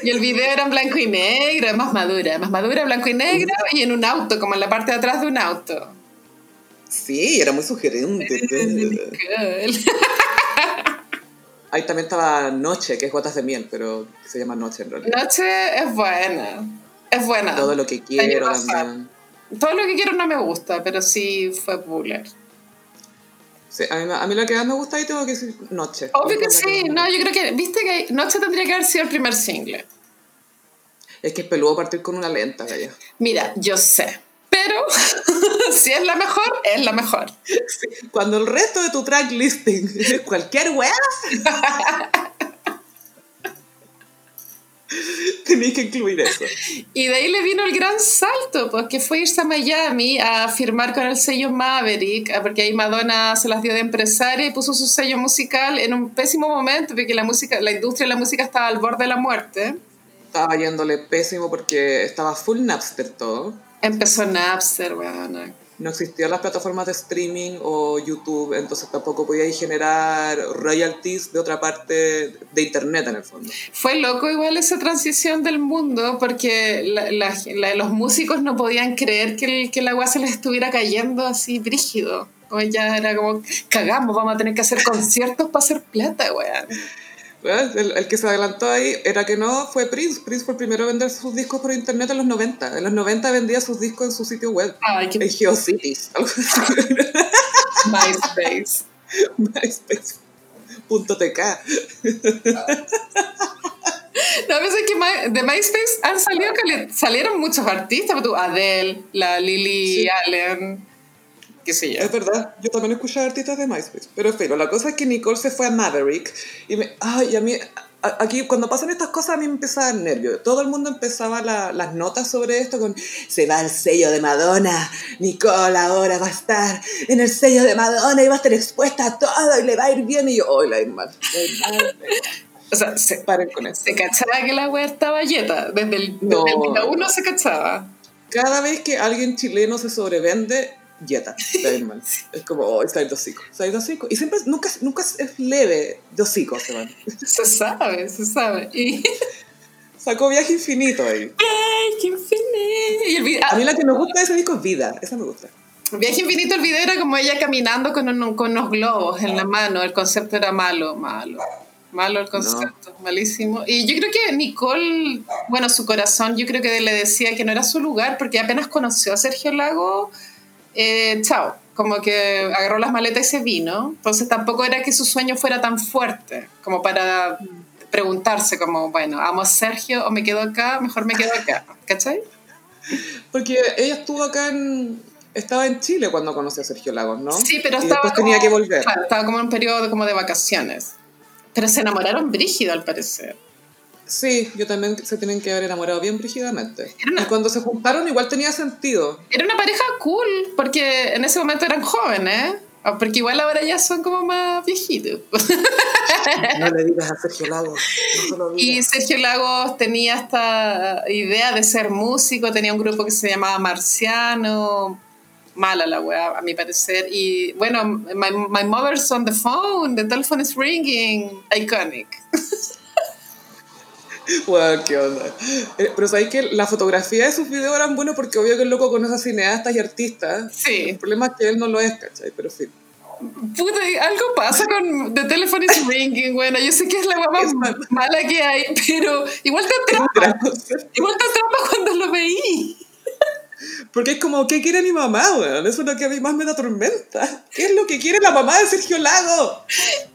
S2: y el video era en blanco y negro, más madura, más madura, blanco y negro, y en un auto, como en la parte de atrás de un auto.
S1: Sí, era muy sugerente. Ahí también estaba Noche, que es Gotas de Miel, pero se llama Noche en realidad.
S2: Noche es buena, es buena.
S1: Todo lo que quiero también.
S2: Todo lo que quiero no me gusta, pero sí fue popular.
S1: Sí, a, mí, a mí lo que más me gusta ahí tengo que decir Noche.
S2: Obvio que sí, no, yo creo que, viste que Noche tendría que haber sido el primer single.
S1: Es que es peludo partir con una lenta, Gaya.
S2: Mira, yo sé, pero si es la mejor, es la mejor.
S1: Sí, Cuando el resto de tu track listing es cualquier weá, tenéis que incluir eso.
S2: Y de ahí le vino el gran salto, pues que fue irse a Miami a firmar con el sello Maverick, ah, porque ahí Madonna se las dio de empresaria y puso su sello musical en un pésimo momento, porque la música, la industria de la música estaba al borde de la muerte.
S1: Estaba yéndole pésimo porque estaba full Napster todo.
S2: Empezó Napster, weona.
S1: No existían las plataformas de streaming o YouTube, entonces tampoco podíais generar royalties de otra parte de internet en el fondo.
S2: Fue loco igual esa transición del mundo, porque la- los músicos no podían creer que el, que el agua se les estuviera cayendo así brígido. Hoy ya era como, cagamos, vamos a tener que hacer conciertos para hacer plata, weón.
S1: El, el, que se adelantó ahí era que no, fue Prince. Prince fue el primero a vender sus discos por internet en los 90. En los 90 vendía sus discos en su sitio web.
S2: Ay, qué...
S1: En GeoCities.
S2: MySpace.
S1: MySpace.tk.
S2: No, a veces que My, de MySpace han salido, salieron muchos artistas, tú, Adele, la Lily sí. Allen, qué sé yo.
S1: Es verdad, yo también escuché artistas de MySpace, pero pero la cosa es que Nicole se fue a Maverick y me, ay, a mí, a, aquí cuando pasan estas cosas a mí me empieza a dar nervio. Todo el mundo empezaba la, las notas sobre esto con, se va el sello de Madonna, Nicole ahora va a estar en el sello de Madonna y va a estar expuesta a todo y le va a ir bien y yo, hoy mal. La ir mal
S2: o sea, se,
S1: Paren con eso.
S2: se cachaba que la wea estaba yeta. Desde el,
S1: No.
S2: desde el día uno se cachaba.
S1: Cada vez que alguien chileno se sobrevende, yeta, está bien mal. Es como, oh, está el dosico, está el dosico. Y siempre, nunca, nunca es leve dosico, se van.
S2: Se sabe, se sabe. Y,
S1: Sacó viaje infinito ahí.
S2: ¡Ay, qué infinito!
S1: A mí la que me gusta de ese disco es Vida, esa me gusta.
S2: Viaje Infinito, el video era como ella caminando con, un- con unos globos en la mano. El concepto era malo, malo. Malo el concepto, malísimo. Y yo creo que Nicole, bueno, su corazón, yo creo que le decía que no era su lugar porque apenas conoció a Sergio Lago, eh, chao. Como que agarró las maletas y se vino. Entonces tampoco era que su sueño fuera tan fuerte como para preguntarse como, bueno, amo a Sergio o me quedo acá, mejor me quedo acá. ¿Cachai?
S1: Porque ella estuvo acá en... Estaba en Chile cuando conoció a Sergio Lagos, ¿no?
S2: Sí, pero
S1: y
S2: estaba
S1: después
S2: como-
S1: tenía que volver.
S2: Claro, estaba como en un periodo como de vacaciones. Pero se enamoraron brígido, al parecer.
S1: Sí, yo también se tienen que haber enamorado bien brígidamente.
S2: Una-
S1: Y cuando se juntaron igual tenía sentido.
S2: Era una pareja cool, porque en ese momento eran jóvenes. Ah, Porque igual ahora ya son como más viejitos.
S1: No le digas a Sergio Lagos, no se lo
S2: Y. Sergio Lagos tenía esta idea de ser músico, tenía un grupo que se llamaba Marciano. Mala la weá, a mi parecer. Y bueno, my, my mother's on the phone, the telephone is ringing. Iconic.
S1: Bueno, qué onda. Eh, Pero sabéis que la fotografía de sus videos eran buenos porque obvio que el loco conoce a cineastas y artistas.
S2: Sí.
S1: El problema es que él no lo es, ¿cachai? Pero fin.
S2: Puta, algo pasa con The Telephone is Ringing, bueno, yo sé que es la guapa mala que hay, pero igual te atrapa, igual te atrapa cuando lo veí.
S1: Porque es como, ¿qué quiere mi mamá, weón? Eso es lo que a mí más me da tormenta. ¿Qué es lo que quiere la mamá de Sergio Lago?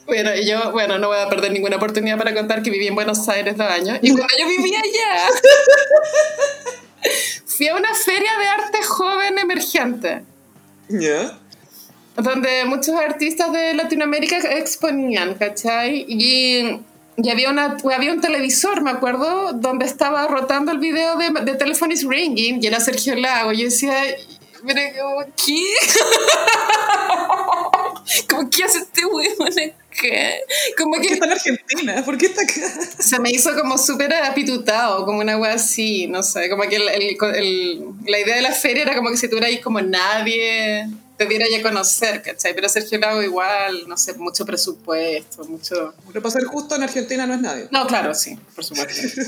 S2: Bueno, y yo, bueno, no voy a perder ninguna oportunidad para contar que viví en Buenos Aires dos años, y cuando yo vivía allá, fui a una feria de arte joven emergente,
S1: ¿Ya?
S2: donde muchos artistas de Latinoamérica exponían, ¿cachai? Y, y había, una, había un televisor, me acuerdo, donde estaba rotando el video de, de Telephone is Ringing y era Sergio Lago. Yo decía, ¿qué? como, ¿qué hace este weón acá? Como
S1: ¿Por qué
S2: que
S1: está en Argentina? ¿Por qué está acá?
S2: se me hizo como súper apitutado, como una wea así, no sé, como que el- el- el- la idea de la feria era como que si tú eras como nadie te diera ya a conocer, ¿cachai? Pero Sergio Lago igual, no sé, mucho presupuesto, mucho...
S1: Pero para ser justo, en Argentina no es nadie.
S2: No, claro, sí, por supuesto.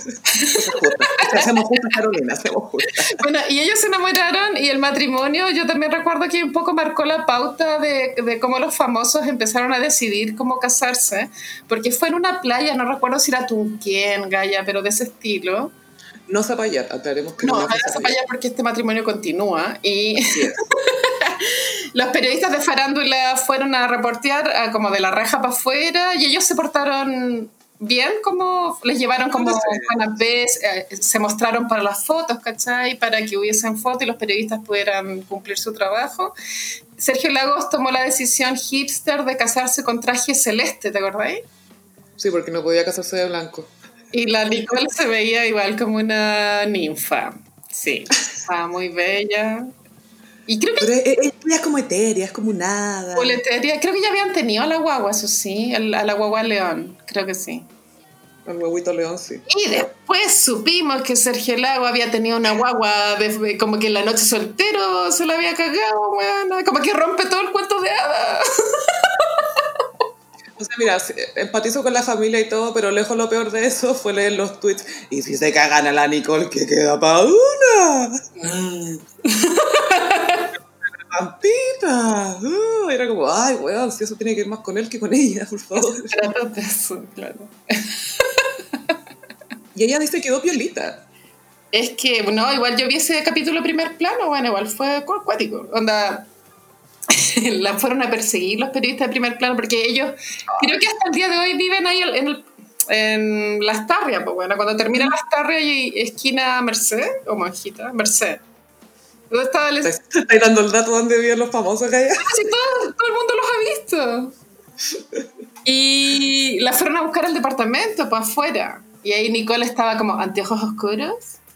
S1: Hacemos justas, Carolina, hacemos justas.
S2: Bueno, y ellos se enamoraron y el matrimonio, yo también recuerdo que un poco marcó la pauta de, de cómo los famosos empezaron a decidir cómo casarse, porque fue en una playa, no recuerdo si era Tunquén, Gaya, pero de ese estilo.
S1: No Zapallat, aclaremos que
S2: No,
S1: no,
S2: no.
S1: Zapallat
S2: porque este matrimonio continúa y
S1: Sí es.
S2: Los periodistas de farándula fueron a reportear ah, como de la reja para afuera y ellos se portaron bien, como les llevaron como
S1: No sé.
S2: eh, se mostraron para las fotos, ¿cachai? Para que hubiesen fotos y los periodistas pudieran cumplir su trabajo. Sergio Lagos tomó la decisión hipster de casarse con traje celeste, ¿te acordáis?
S1: Sí, porque no podía casarse de blanco.
S2: Y la Nicole se veía igual como una ninfa. Sí, estaba muy bella. Y creo que
S1: Pero es, es- ella es como etérea, es como nada.
S2: boletería, creo que ya habían tenido a la guagua, eso sí, al- a la guagua León, creo que sí.
S1: El huevito león, sí.
S2: Y después supimos que Sergio Lago había tenido una guagua, de, como que en la noche soltero se la había cagado, bueno, como que rompe todo el cuento de hadas.
S1: O sea, mira, empatizo con la familia y todo, pero lejos lo peor de eso fue leer los tweets. Y si se cagan a la Nicole, ¿qué queda para una? Pampita. Uh, era como, ay, weón, si eso tiene que ir más con él que con ella, por favor.
S2: Eso, claro.
S1: Y ella dice que quedó piolita.
S2: Es que, no, igual yo vi ese capítulo primer plano, bueno, igual fue acuático. Onda, la fueron a perseguir los periodistas de primer plano porque ellos, creo que hasta el día de hoy viven ahí en, el, en Las Tarrias, pues bueno, cuando termina Las Tarrias y esquina Merced, o Monjita, Merced. ¿Dónde estaba el...
S1: Estoy dando el dato donde viven los famosos acá allá.
S2: Sí, todo, todo el mundo los ha visto. Y la fueron a buscar al departamento, para afuera. Y ahí Nicole estaba como, anteojos oscuros.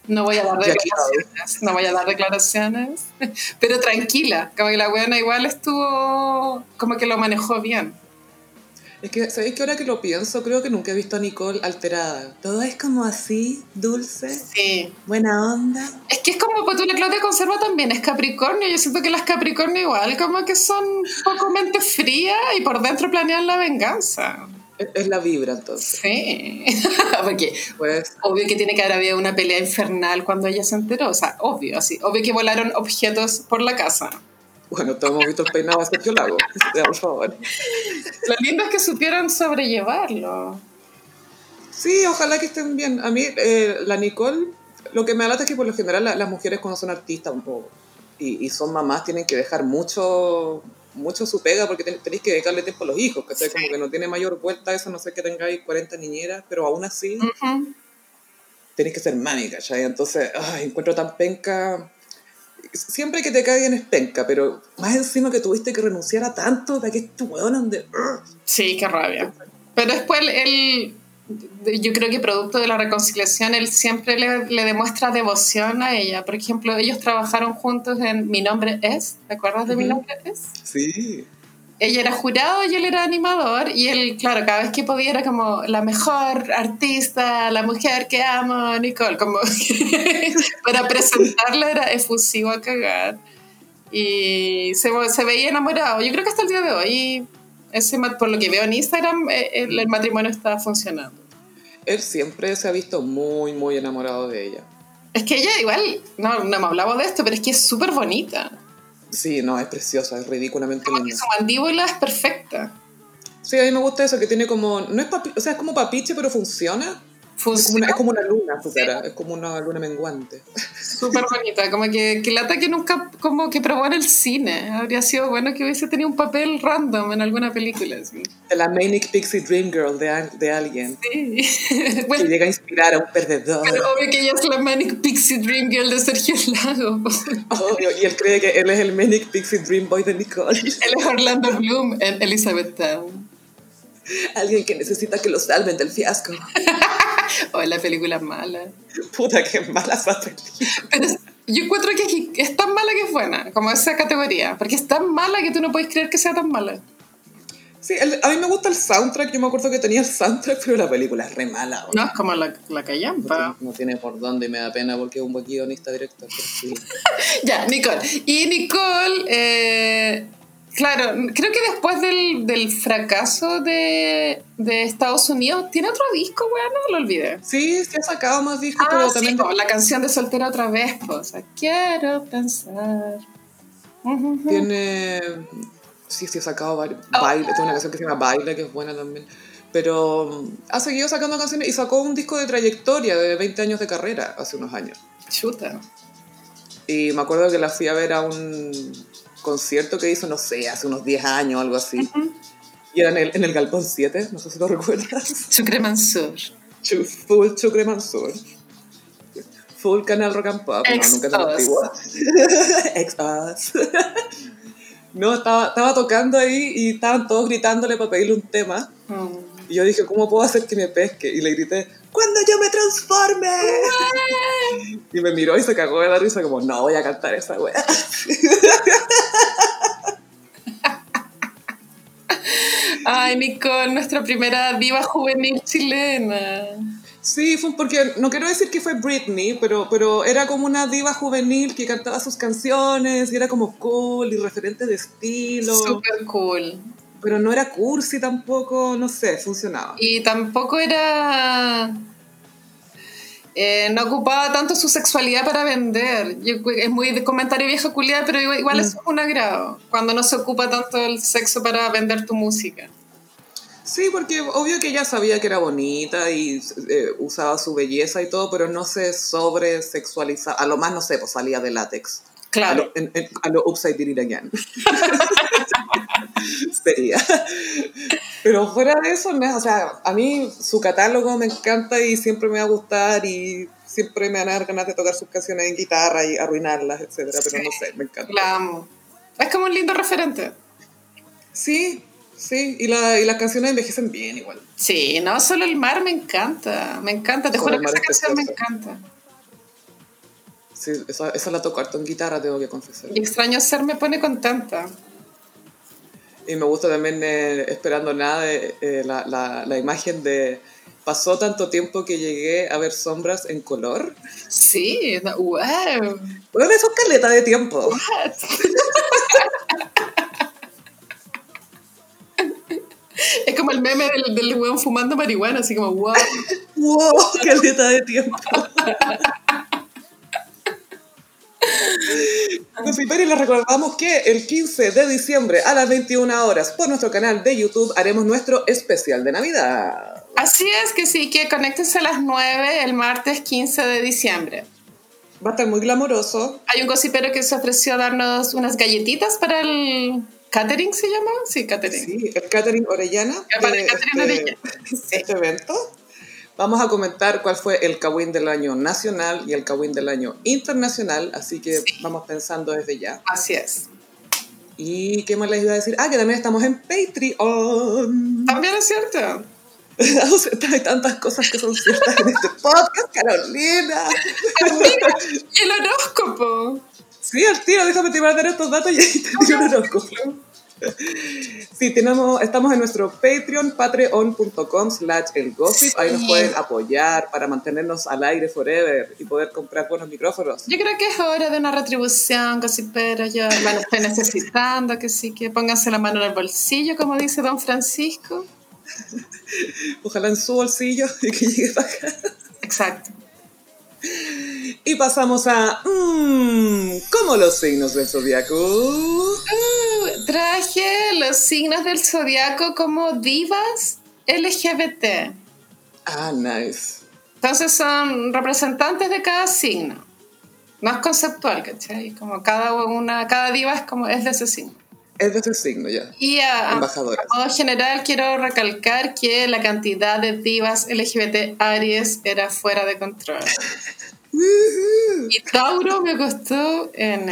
S2: No voy a dar declaraciones, no voy a dar declaraciones, pero tranquila, como que la buena igual estuvo, como que lo manejó bien.
S1: Es que, ¿sabéis que ahora que lo pienso? Creo que nunca he visto a Nicole alterada. Todo es como así, dulce.
S2: Sí.
S1: Buena onda.
S2: Es que es como, pues tú la Claudia Conserva también es Capricornio. Yo siento que las Capricornio igual, como que son poco mente fría y por dentro planean la venganza.
S1: Es la vibra, entonces.
S2: Sí. Porque pues, obvio que tiene que haber habido una pelea infernal cuando ella se enteró. O sea, obvio, así. Obvio que volaron objetos por la casa.
S1: Bueno, todos hemos visto el peinado de Sergio Lago. por favor.
S2: Lo lindo es que supieran sobrellevarlo.
S1: Sí, ojalá que estén bien. A mí, eh, la Nicole, lo que me alata es que por lo general las mujeres cuando son artistas un poco y, y son mamás tienen que dejar mucho mucho su pega porque tenéis que dedicarle tiempo a los hijos, que sea como que no tiene mayor vuelta eso, no sé que tengáis 40 niñeras, pero aún así tenéis que ser mami, ¿cachai? Entonces, encuentro tan penca. Siempre que te caigan es penca, pero más encima que tuviste que renunciar a tanto, de que es tu weón de...
S2: Sí, qué rabia. Pero después él yo creo que producto de la reconciliación, él siempre le, le, demuestra devoción a ella. Por ejemplo, ellos trabajaron juntos en Mi nombre es, ¿te acuerdas de Mi nombre es?
S1: Sí.
S2: Ella era jurado y él era animador y él, claro, cada vez que podía era como la mejor artista, la mujer que amo, Nicole, como para presentarla era efusivo a cagar. Y se, se veía enamorado. Yo creo que hasta el día de hoy ese, por lo que veo en Instagram, eh, el, matrimonio está funcionando.
S1: Él siempre se ha visto muy, muy enamorado de ella.
S2: Es que ella igual, no, no me hablaba de esto, pero es que es súper bonita.
S1: Sí, no, es preciosa, es ridículamente linda.
S2: su mandíbula es perfecta.
S1: Sí, a mí me gusta eso, que tiene como, no es o sea, es como papiche, pero funciona. Es como, una, es como una luna su cara, es como una luna menguante.
S2: Súper bonita, como que, que lata que nunca como que probó en el cine. Habría sido bueno que hubiese tenido un papel random en alguna película. Así.
S1: De la Manic Pixie Dream Girl de, de alguien.
S2: Sí.
S1: que llega a inspirar a un perdedor.
S2: Pero obvio que ella es la Manic Pixie Dream Girl de Sergio Lago.
S1: Obvio, y él cree que él es el Manic Pixie Dream Boy de Nicole.
S2: Él es Orlando Bloom en Elizabeth Town.
S1: Alguien que necesita que lo salven del fiasco.
S2: o es la película mala.
S1: Puta, que mala esa película.
S2: yo encuentro que es tan mala que es buena, como esa categoría. Porque es tan mala que tú no puedes creer que sea tan mala.
S1: Sí, a mí me gusta el soundtrack. Yo me acuerdo que tenía el soundtrack, pero la película es re mala.
S2: No, es como la, la callampa.
S1: No, tiene por dónde y me da pena porque es un buen guionista directo.
S2: ya, Nicole. Y Nicole eh, Claro, creo que después del, del fracaso de, de, Estados Unidos, ¿tiene otro disco, weón? No lo olvidé.
S1: Sí, se ha sacado más discos,
S2: ah, pero también... la canción de Soltera otra vez, pues. Quiero pensar.
S1: Tiene... Sí, sí, ha sacado baile. Oh. Tiene una canción que se llama Baile, que es buena también. Pero ha seguido sacando canciones y sacó un disco de trayectoria de 20 años de carrera hace unos años.
S2: Chuta.
S1: Y me acuerdo que la fui a ver a un concierto que hizo, no sé, hace unos 10 años o algo así. Y era en el, en el Galpón 7, no sé si lo recuerdas.
S2: Chucre Mansur.
S1: full Chucre Mansur. Full Canal Rock and Pop.
S2: no, nunca te antiguo.
S1: Ex No, estaba, estaba tocando ahí y estaban todos gritándole para pedirle un tema. Mm. Y yo dije, ¿cómo puedo hacer que me pesque? Y le grité, ¡Cuando yo me transforme! y me miró y se cagó de la risa como, no voy a cantar esa wea.
S2: Ay, Nicole, nuestra primera diva juvenil chilena.
S1: Sí, fue porque no quiero decir que fue Britney, pero, pero era como una diva juvenil que cantaba sus canciones y era como cool y referente de estilo.
S2: Super cool
S1: pero no era cursi tampoco, no sé, funcionaba.
S2: Y tampoco era... eh, no ocupaba tanto su sexualidad para vender. es muy de comentario viejo culiar, pero igual, es mm. un agrado, cuando no se ocupa tanto el sexo para vender tu música.
S1: Sí, porque obvio que ella sabía que era bonita y eh, usaba su belleza y todo, pero no se sobre sexualizaba. A lo más, no sé, pues salía de látex. Claro. A lo, upside it again. Sería. Pero fuera de eso, o sea, a mí su catálogo me encanta y siempre me va a gustar y siempre me van a dar ganas de tocar sus canciones en guitarra y arruinarlas, etcétera, pero no sé, me encanta.
S2: La amo. Es como un lindo referente.
S1: Sí, sí, y, la, y las canciones envejecen bien igual.
S2: Sí, no, solo el mar me encanta, me encanta, te juro que esa canción me encanta.
S1: Sí, esa, esa la toco harto en guitarra, tengo que confesar.
S2: Y extraño ser me pone contenta.
S1: Y me gusta también, eh, esperando nada, eh, la, la, la, imagen de... Pasó tanto tiempo que llegué a ver sombras en color.
S2: Sí, wow.
S1: Bueno, eso es caleta de tiempo.
S2: es como el meme del, del weón fumando marihuana, así como wow.
S1: wow, caleta de tiempo. y les recordamos que el 15 de diciembre a las 21 horas por nuestro canal de YouTube haremos nuestro especial de Navidad.
S2: Así es que sí, que conéctense a las 9 el martes 15 de diciembre.
S1: Va a estar muy glamoroso.
S2: Hay un cosipero que se ofreció a darnos unas galletitas para el catering, ¿se llama? Sí, catering.
S1: Sí, el catering Orellana. Para el catering este, Orellana. Este evento. Vamos a comentar cuál fue el Kawin del año nacional y el Kawin del año internacional, así que vamos pensando desde ya.
S2: Así es.
S1: ¿Y qué más les iba a decir? Ah, que también estamos en Patreon.
S2: También es cierto.
S1: Hay tantas cosas que son ciertas en este podcast, Carolina.
S2: el horóscopo.
S1: Sí, al tiro, déjame te dar estos datos y ahí te digo el horóscopo. Sí, tenemos, estamos en nuestro Patreon, patreon.com slash el gossip. Ahí nos pueden apoyar para mantenernos al aire forever y poder comprar buenos micrófonos.
S2: Yo creo que es hora de una retribución, gossipera. Yo la estoy necesitando, que sí, que pónganse la mano en el bolsillo, como dice don Francisco.
S1: Ojalá en su bolsillo y que llegue para acá.
S2: Exacto.
S1: Y pasamos a. Mmm, ¿Cómo los signos del zodiaco?
S2: Uh, traje los signos del zodiaco como divas LGBT.
S1: Ah, nice.
S2: Entonces son representantes de cada signo. Más conceptual, ¿cachai? Como cada una, cada diva es como es de ese signo.
S1: Es de ese signo ya.
S2: Y a, modo general quiero recalcar que la cantidad de divas LGBT Aries era fuera de control. y Tauro me costó en...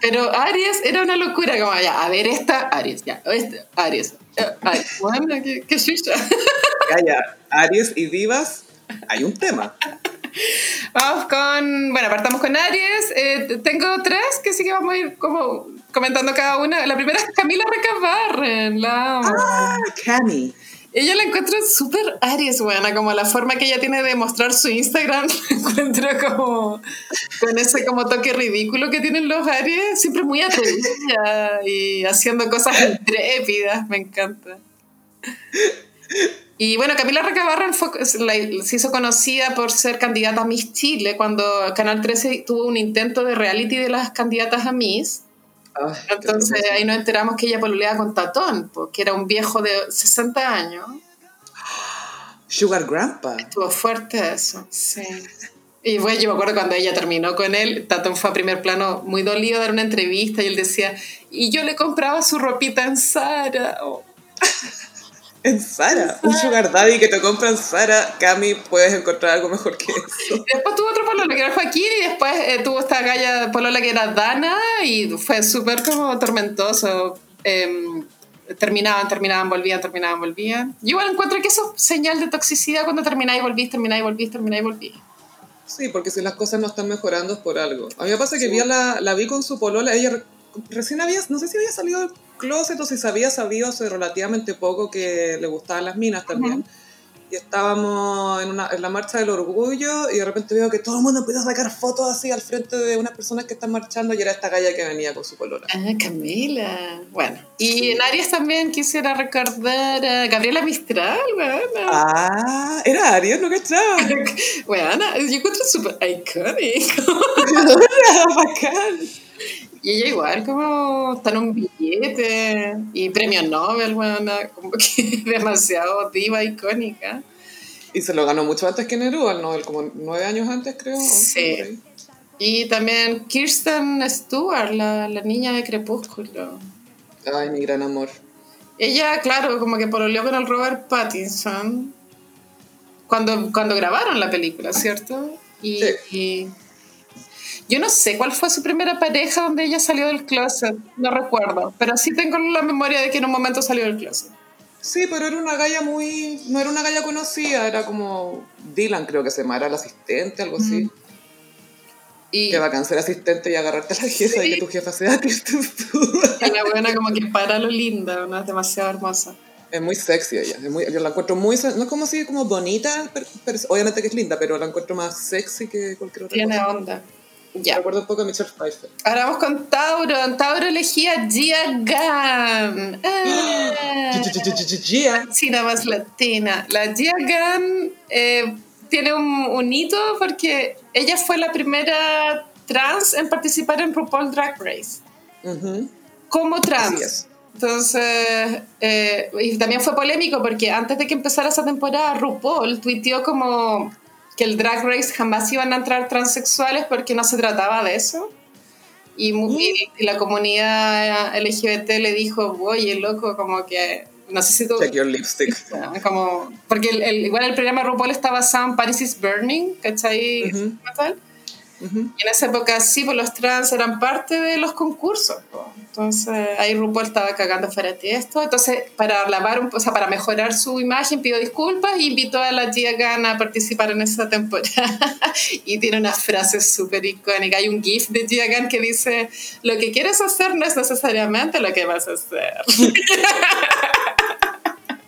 S2: Pero Aries era una locura, como ya, a ver esta, Aries, ya, esta, Aries. Aries. Bueno, qué, qué
S1: Calla, Aries y divas, hay un tema.
S2: Vamos con, bueno, partamos con Aries. Eh, tengo tres que sí que vamos a ir como comentando cada una. La primera es Camila Recabarren. La
S1: Ah, Cami.
S2: Ella la encuentro súper Aries, buena, como la forma que ella tiene de mostrar su Instagram, encuentro como con ese como toque ridículo que tienen los Aries, siempre muy atrevida y haciendo cosas intrépidas, me encanta. Y bueno, Camila Recabarren se hizo conocida por ser candidata a Miss Chile cuando Canal 13 tuvo un intento de reality de las candidatas a Miss. Entonces ahí nos enteramos que ella poluleaba con Tatón, porque era un viejo de 60 años.
S1: Sugar Grandpa.
S2: Estuvo fuerte eso, sí. Y bueno, yo me acuerdo cuando ella terminó con él, Tatón fue a primer plano muy dolido a dar una entrevista y él decía, y yo le compraba su ropita en Sara. Oh.
S1: En Sara, un sugar daddy que te compra en Sara, Cami, puedes encontrar algo mejor que eso.
S2: Después tuvo otro polola que era Joaquín y después eh, tuvo esta galla polola que era Dana y fue súper como tormentoso. Em, terminaban, terminaban, volvían, terminaban, volvían. Yo igual encuentro que eso es señal de toxicidad cuando termináis, volvís, termináis, volvís, termináis, volvís.
S1: Sí, porque si las cosas no están mejorando es por algo. A mí me pasa que vi la, la vi con su polola, ella recién había, no sé si había salido closet o si sabía sabido hace relativamente poco que le gustaban las minas también. y estábamos en, una, en la marcha del orgullo y de repente veo que todo el mundo empieza a sacar fotos así al frente de unas personas que están marchando y era esta galla que venía con su color.
S2: Ah, Camila. Bueno, y en Aries también quisiera recordar a Gabriela Mistral, bueno.
S1: Ah, era Aries, no cachaba.
S2: bueno, yo encuentro súper icónico.
S1: Bacán.
S2: Y ella igual como está en un billete y premio Nobel, bueno, como que demasiado diva icónica.
S1: Y se lo ganó mucho antes que Neruda, el Nobel, como nueve años antes creo.
S2: Sí. Y también Kirsten Stewart, la, la niña de Crepúsculo.
S1: Ay, mi gran amor.
S2: Ella, claro, como que pololeó con el Robert Pattinson cuando, cuando grabaron la película, ¿cierto? Y,
S1: Sí.
S2: y yo no sé cuál fue su primera pareja donde ella salió del closet, no recuerdo, pero sí tengo la memoria de que en un momento salió del closet.
S1: Sí, pero era una galla muy... No era una galla conocida, era como Dylan creo que se llama, era el asistente, algo así.
S2: Y
S1: Que bacán ser asistente y agarrarte a la jefa y que tu jefa sea Kristen Stewart.
S2: la buena como que para lo linda, ¿no? es demasiado hermosa.
S1: Es muy sexy ella, es muy, yo la encuentro muy... No es como así como bonita, pero- pero- obviamente que es linda, pero la encuentro más sexy que cualquier otra
S2: Tiene
S1: cosa.
S2: onda. Ya.
S1: recuerda un poco a Michelle Pfeiffer.
S2: Ahora vamos con Tauro. Tauro elegía Gia Gunn. Ah.
S1: Gia.
S2: China más latina. La Gia Gunn eh, tiene un, un hito porque ella fue la primera trans en participar en RuPaul Drag Race.
S1: Ujú.
S2: Como trans. Entonces, eh, y también fue polémico porque antes de que empezara esa temporada, RuPaul tuiteó como que el Drag Race jamás iban a entrar transexuales porque no se trataba de eso. Y, mu- y- y la comunidad LGBT le dijo, oye, loco, como que, no sé si tú...
S1: Check your lipstick.
S2: Como, porque el, el- igual el programa RuPaul está basado en Paris is Burning, ¿cachai?
S1: Ujú.
S2: ¿Cómo tal?
S1: Ujú.
S2: Y en esa época sí, pues los trans eran parte de los concursos. Entonces ahí RuPaul estaba cagando fuera de esto. Entonces, para lavar, un, o sea, para mejorar su imagen, pidió disculpas y invitó a la Gia Gunn a participar en esa temporada. y tiene una frase súper icónica. Hay un GIF de Gia Gunn que dice: Lo que quieres hacer no es necesariamente lo que vas a hacer.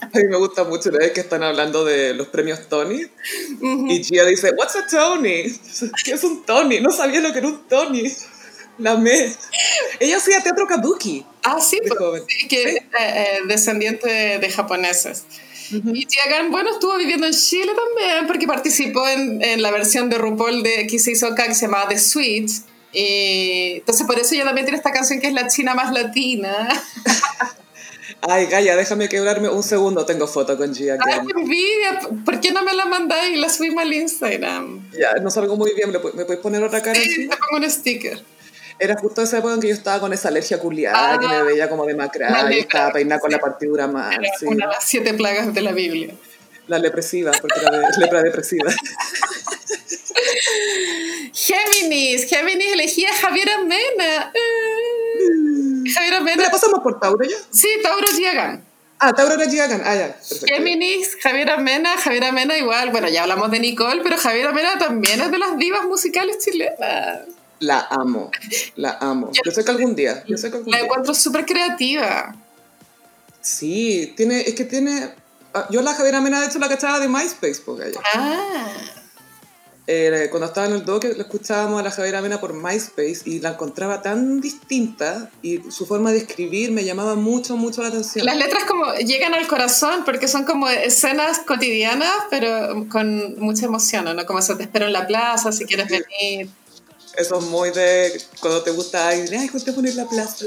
S1: A mí me gusta mucho la vez que están hablando de los premios Tony y Gia dice, What's a Tony? ¿Qué es un Tony? No sabía lo que era un Tony. La me. Ella hacía teatro kabuki.
S2: Ah, sí, pues, sí, que
S1: Sí.
S2: eh, eh, descendiente de, japoneses. Y Gia Gunn, bueno, estuvo viviendo en Chile también porque participó en, en la versión de RuPaul de, que se hizo acá que se llamaba The Sweet. Y entonces por eso ella también tiene esta canción que es la china más latina.
S1: Ay, Gaya, déjame quebrarme un segundo. Tengo foto con Gia
S2: Ay, qué envidia. ¿Por qué no me la mandáis y la subimos al Instagram?
S1: Ya, no salgo muy bien. ¿Me pu- ¿Me puedes poner otra cara
S2: Sí,
S1: encima?
S2: te pongo un sticker.
S1: Era justo esa época en que yo estaba con esa alergia culiada,
S2: Ah.
S1: que me veía como demacrada y estaba peinada con la partidura mal.
S2: Era
S1: sí.
S2: una de las siete plagas de la Biblia.
S1: La lepresiva, porque era de- lepra depresiva.
S2: Géminis. Géminis elegía a Javiera Mena. Eh, Javiera
S1: ¿Me la pasamos por Tauro ya?
S2: Sí, Tauro Gunn.
S1: Ah, Tauro era Gia Gunn. Ah, ya. Perfecto.
S2: Géminis, Javiera Mena, Javiera Mena igual, bueno, ya hablamos de Nicole, pero Javiera Mena también es de las divas musicales chilenas.
S1: La amo, la amo. Yo sé que algún día, yo sé que algún
S2: La
S1: día.
S2: encuentro súper creativa.
S1: Sí, tiene, es que tiene... ah, Yo la Javiera Mena, de hecho, la cachaba de MySpace, porque ella.
S2: Ah,
S1: Eh, cuando estaba en el doque, la escuchábamos a la Javiera Mena por MySpace y la encontraba tan distinta y su forma de escribir me llamaba mucho, mucho la atención.
S2: las letras como llegan al corazón porque son como escenas cotidianas, pero con mucha emoción, ¿no? Como eso, te espero en la plaza si quieres venir.
S1: Eso es muy de cuando te gusta ay, ay, juntémonos en la plaza.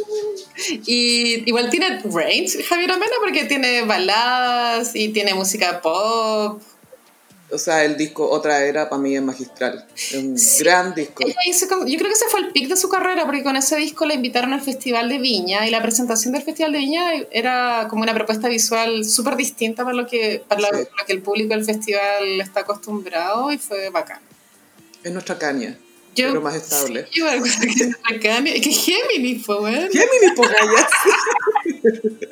S2: Y igual tiene range Javiera Mena porque tiene baladas y tiene música pop.
S1: O sea, el disco Otra Era para mí es magistral. Es un gran disco.
S2: Hizo yo creo que ese fue el pic de su carrera, porque con ese disco la invitaron al Festival de Viña y la presentación del Festival de Viña era como una propuesta visual súper distinta para lo que para
S1: Sí.
S2: lo, lo que el público del festival está acostumbrado y fue bacán.
S1: Es nuestra caña,
S2: Yo,
S1: pero más estable.
S2: Sí, yo acuerdo que. Es Géminis fue, bueno.
S1: Gemini, po, gallas.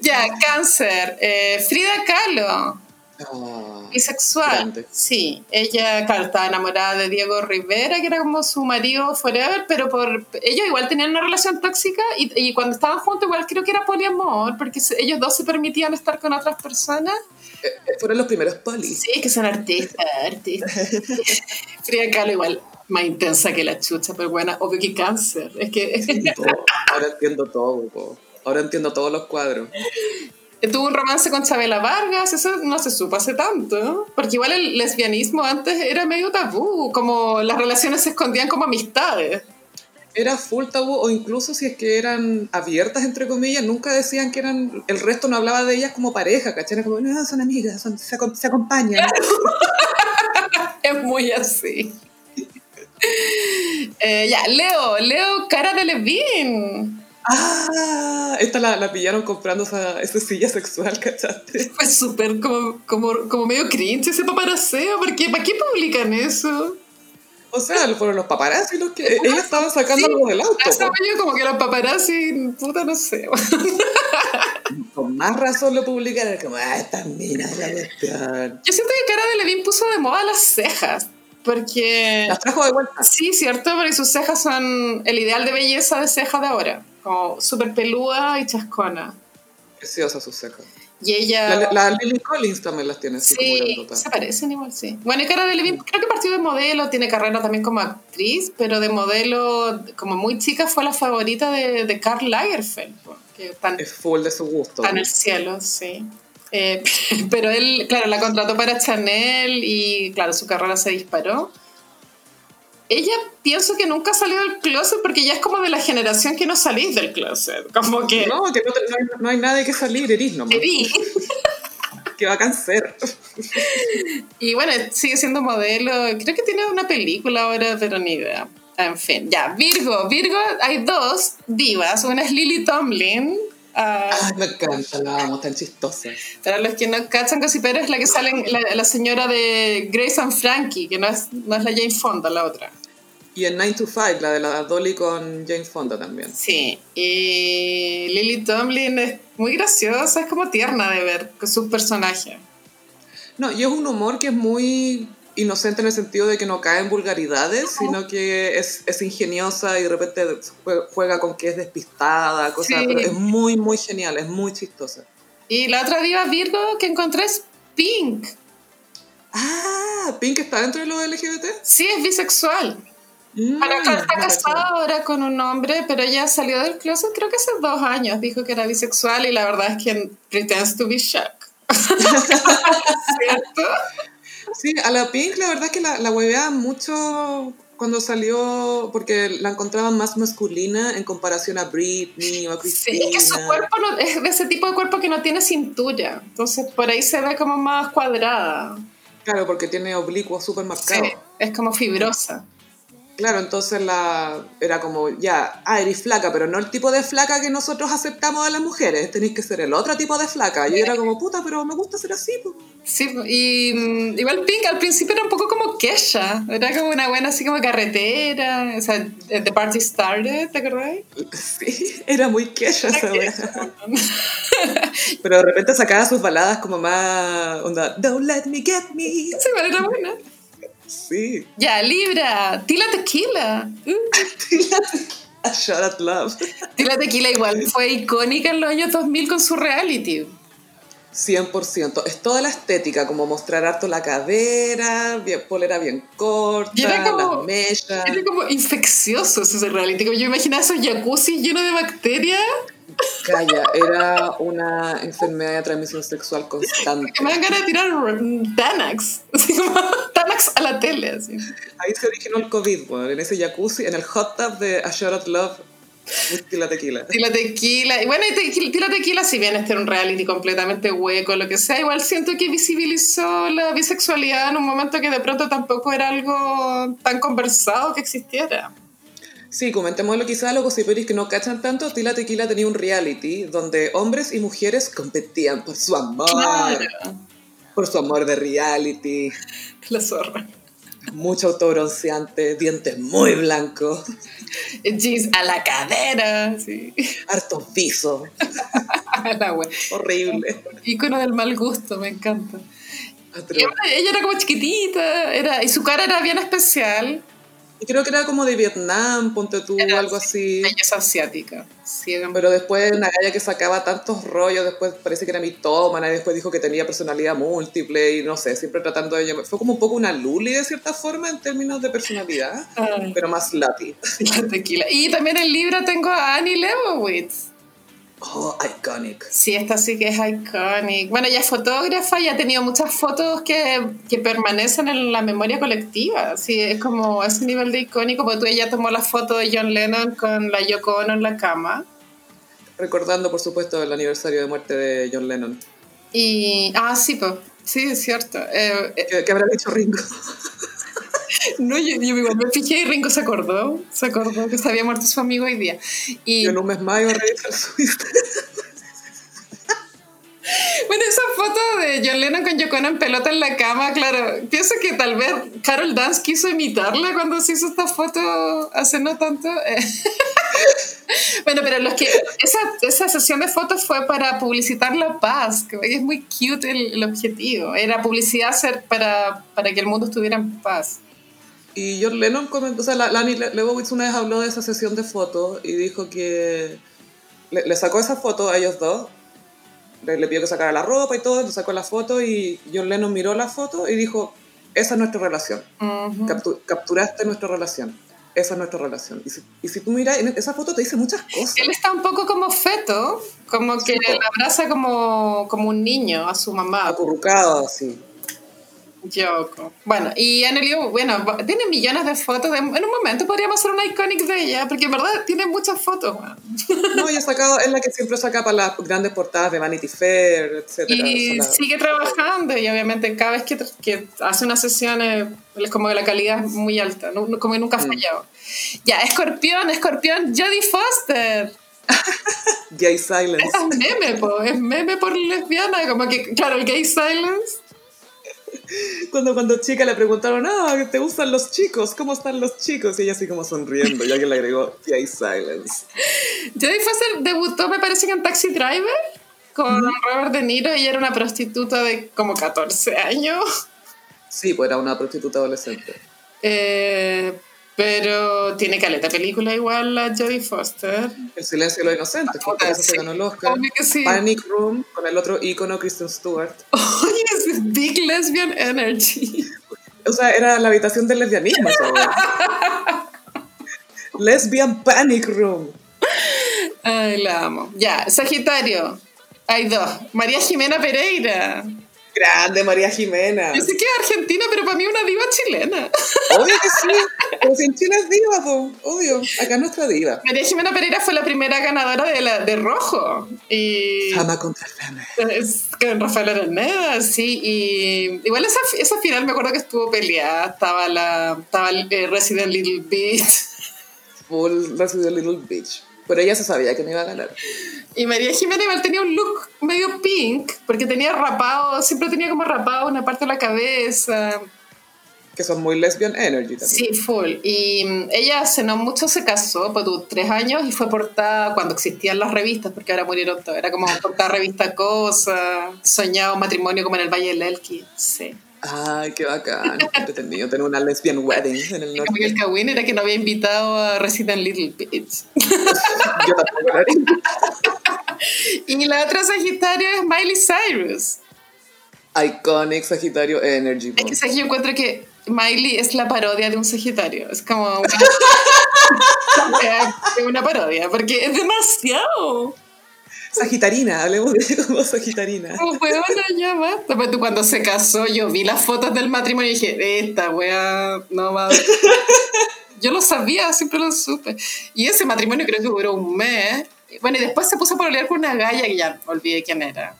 S2: Ya, cáncer. Eh, Frida Kahlo.
S1: Ah,
S2: bisexual.
S1: grande.
S2: Sí, ella claro, estaba enamorada de Diego Rivera, que era como su marido forever, pero por ellos igual tenían una relación tóxica y, y cuando estaban juntos igual creo que era poliamor, porque ellos dos se permitían estar con otras personas.
S1: Eh, Fueron los primeros polis.
S2: Sí, que son artistas, artistas. Frida Kahlo igual más intensa que la chucha, pero bueno, obvio que cáncer. Es que
S1: Todo. Ahora entiendo todo. po. Ahora entiendo todos los cuadros.
S2: tuvo un romance con Chabela Vargas, eso no se supo hace tanto, ¿no? porque igual el lesbianismo antes era medio tabú, como las relaciones se escondían como amistades.
S1: Era full tabú o incluso si es que eran abiertas, entre comillas, nunca decían que eran... El resto no hablaba de ellas como pareja, ¿cachai? Como, no, son amigas, son- se, acom- se acompañan.
S2: Es muy así. Eh, ya, Leo, Leo, cara de Levin.
S1: Ah, esta la, la pillaron comprando esa, esa silla sexual, ¿cachaste?
S2: Fue súper como, como, como medio cringe ese paparaseo, porque ¿para qué publican eso?
S1: O sea, fueron los paparazzi los que... Estaban sacando
S2: Sí,
S1: algo del auto.
S2: Yo como que los paparazzi, puta, no sé.
S1: Con más razón lo publicaron. Como, ah, esta mina es la cuestión.
S2: Yo siento que cara de Levin puso de moda las cejas, porque...
S1: Las trajo de vuelta.
S2: Sí, cierto, porque sus cejas son el ideal de belleza de ceja de ahora, como súper peluda y chascona.
S1: Preciosa sus cejas.
S2: Y ella...
S1: La, la Lily Collins también las tiene así como
S2: Sí,
S1: grandotas.
S2: se parecen igual, sí. Bueno, y Cara Delevingne creo que partió de modelo, tiene carrera también como actriz, pero de modelo, como muy chica, fue la favorita de, de Karl Lagerfeld, que en-
S1: Es full de su gusto.
S2: está en el cielo, sí. Eh, pero él, claro, la contrató para Chanel y, claro, su carrera se disparó. Ella pienso que nunca salió del closet porque ya es como de la generación que no salís del closet. Como que...
S1: No, que no, te- no hay, no hay nadie que salir, eris nomás.
S2: Erí.
S1: Que va a cáncer.
S2: Y bueno, sigue siendo modelo. Creo que tiene una película ahora, pero ni idea. En fin, ya, Virgo. Virgo, hay dos divas. Una es Lily Tomlin. Ah,
S1: Ay, me encanta, la amo, tan chistosa.
S2: para los que no cachan Gossipero, es la que sale la, la señora de Grace and Frankie, que no es, no es la Jane Fonda, la otra.
S1: Y en 9 to 5, la de la Dolly con Jane Fonda también.
S2: Sí, y Lily Tomlin es muy graciosa, es como tierna de ver con sus personajes.
S1: No, y es un humor que es muy inocente en el sentido de que no cae en vulgaridades, sino que es, es ingeniosa y de repente jue- juega con que es despistada, cosas,
S2: Sí.
S1: pero es muy, muy genial, es muy chistosa.
S2: Y la otra diva Virgo que encontré es Pink.
S1: Ah, Pink está dentro de lo LGBT.
S2: Sí, es bisexual.
S1: Mm,
S2: Bueno, está casada ahora con un hombre, pero ella salió del closet creo que hace dos años. Dijo que era bisexual y la verdad es que pretends to be shocked. ¿Cierto?
S1: Sí, a la Pink la verdad es que la, la hueveaban mucho cuando salió, porque la encontraban más masculina en comparación a Britney o a
S2: Sí,
S1: Christina.
S2: es que su cuerpo no- es de ese tipo de cuerpo que no tiene cintura. Entonces por ahí se ve como más cuadrada.
S1: Claro, porque tiene oblicuos súper marcados.
S2: Sí, es como fibrosa.
S1: Claro, entonces la era como, ya, ah, eres flaca, pero no el tipo de flaca que nosotros aceptamos a las mujeres, tenéis que ser el otro tipo de flaca. Y yo era como, puta, pero me gusta ser así. pues".
S2: Sí, y mm, igual Pink al principio era un poco como Kesha. Era como una buena así como carretera. O sea, The Party Started, ¿te acordás?
S1: Sí, era muy queja esa wea. Pero de repente sacaba sus baladas como más, onda, don't let me get me.
S2: Sí, igual era buena.
S1: Sí,
S2: Ya, Libra, Tila Tequila. Uh,
S1: a shot at love.
S2: Tila Tequila igual fue icónica en los años 2000 con su reality.
S1: 100%. Es toda la estética, como mostrar harto la cadera, bien, polera bien corta,
S2: Y era como-
S1: las mechas.
S2: Era como infeccioso ese reality. Como yo imaginaba esos jacuzzi llenos de bacterias
S1: Calla, era una enfermedad de transmisión sexual constante.
S2: que me dan ganas de tirar como Tanax a la tele. Así.
S1: Ahí se originó el COVID, bueno, en ese jacuzzi, en el hot tub de A Shot at Love, whisky la tequila.
S2: Tila Tequila. Y bueno, y Tequila, Tequila, si bien este era un reality completamente hueco, lo que sea, igual siento que visibilizó la bisexualidad en un momento que de pronto tampoco era algo tan conversado que existiera.
S1: Sí, comentémoslo quizás a los gossiperis que no cachan tanto, Tila Tequila tenía un reality donde hombres y mujeres competían por su amor,
S2: Claro.
S1: por su amor de reality,
S2: La zorra.
S1: mucho autobronceante, dientes muy blancos,
S2: Jeans a la cadera. Sí.
S1: harto viso,
S2: la
S1: horrible.
S2: Ícono del mal gusto, me encanta. Y ella era como chiquitita, era, y su cara era bien especial.
S1: Y creo que era como de Vietnam, ponte tú, algo así.
S2: Ella asiática. Sí,
S1: Pero después una galla que sacaba tantos rollos, después parece que era mitómana, y después dijo que tenía personalidad múltiple, y no sé, siempre tratando de... Fue como un poco una luli de cierta forma en términos de personalidad, pero más lati.
S2: Tequila. Y también en el libro tengo a Annie Leibovitz.
S1: Oh, iconic.
S2: Sí, esta sí que es iconic. Bueno, ella es fotógrafa y ha tenido muchas fotos que, que permanecen en la memoria colectiva. Sí, es como ese nivel de icónico, porque tú ella tomó la foto de John Lennon con la Yoko Ono en la cama.
S1: Recordando, por supuesto, el aniversario de muerte de John Lennon.
S2: Y, ah, sí, pues, sí, es cierto. Eh,
S1: eh, ¿Qué, habrá dicho Ringo?
S2: No, yo, yo, me fijé y Ringo se acordó, se acordó que se había muerto su amigo hoy día. Y,
S1: yo en un mes más iba a revisar su
S2: Bueno, esa foto de John Lennon con Yoko en pelota en la cama, claro, pienso que tal vez Carol Dance quiso imitarla cuando se hizo esta foto hace no tanto. bueno, pero los que esa, esa, sesión de fotos fue para publicitar la paz, que es muy cute el, el objetivo, era publicidad para, para que el mundo estuviera en paz.
S1: Y John Lennon comentó, o sea, Lani Lebowitz una vez habló de esa sesión de fotos y dijo que le, sacó esa foto a ellos dos, le, pidió que sacara la ropa y todo, le sacó la foto y John Lennon miró la foto y dijo, esa es nuestra relación, capturaste nuestra relación. Esa es nuestra relación. Y si, y si tú miras, esa foto te dice muchas cosas.
S2: Él está un poco como feto, como que le abraza como, como un niño a su mamá.
S1: Acurrucado, así.
S2: Yoko. Bueno, y Anneli, bueno, tiene millones de fotos. en un momento podríamos hacer una iconic de ella, porque en verdad tiene muchas fotos.
S1: No, ella ha sacado, es la que siempre saca para las grandes portadas de Vanity Fair, etc.
S2: Y sigue trabajando, y obviamente cada vez que, que hace unas sesiones, es como de la calidad muy alta, como que nunca ha mm. fallado. Ya, Escorpión, Escorpión, Jodie Foster.
S1: gay Silence.
S2: Es meme, es meme por lesbiana, como que, claro, el Gay Silence
S1: cuando cuando chica le preguntaron, ah, ¿te gustan los chicos? ¿Cómo están los chicos? Y ella así como sonriendo, ya que le agregó hay Silence.
S2: Jodie Foster debutó, me parece que en Taxi Driver, con Robert De Niro, y era una prostituta de como 14 años.
S1: Sí, pues era una prostituta adolescente.
S2: Eh, pero tiene caleta película igual la Jodie Foster.
S1: El silencio de los inocentes, por eso se ganó el Oscar.
S2: Sí.
S1: Panic Room, con el otro ícono Kristen Stewart.
S2: Oye, es Big Lesbian Energy.
S1: O sea, era la habitación del lesbianismo. Lesbian Panic Room.
S2: Ay, la amo. Ya, Sagitario. Hay dos. María Jimena Pereira.
S1: Grande María Jimena.
S2: Yo sé que es argentina, pero para mí es una diva chilena.
S1: Obvio que sí. Pero si en Chile es diva, obvio. Acá es nuestra diva.
S2: María Jimena Pereira fue la primera ganadora de, la, de Rojo. Y
S1: Fama contra fama.
S2: Con Rafael Araneda, sí. Y igual esa, esa final me acuerdo que estuvo peleada. Estaba, la, estaba el eh, Resident Little Beach.
S1: Full Resident Little Beach. Pero ella se sabía que no iba a ganar.
S2: Y María Jiménez igual tenía un look medio pink, porque tenía rapado, siempre tenía como rapado una parte de la cabeza.
S1: Que son muy lesbian energy también.
S2: Sí, full. Y mm, ella hace no mucho se casó, pues tuvo tres años y fue portada cuando existían las revistas, porque ahora murieron todas. Era como portada revista Cosa, soñaba un matrimonio como en el Valle del Elqui. Sí.
S1: Ay, qué bacán, qué entretenido tener una lesbian wedding en el norte.
S2: el Kawin era que no había invitado a Resident Little Bitch.
S1: Yo tampoco
S2: Y la otra Sagitario es Miley Cyrus.
S1: Iconic Sagitario Energy.
S2: Es que yo encuentro que Miley es la parodia de un Sagitario. Es como una, una parodia, porque es demasiado.
S1: Sagitarina, hablemos de como Sagitarina.
S2: Como bueno, ya basta. Pero cuando se casó, yo vi las fotos del matrimonio y dije, esta wea no va Yo lo sabía, siempre lo supe. Y ese matrimonio creo que duró un mes. Bueno, y después se puso a pololear con una galla que ya olvidé quién era.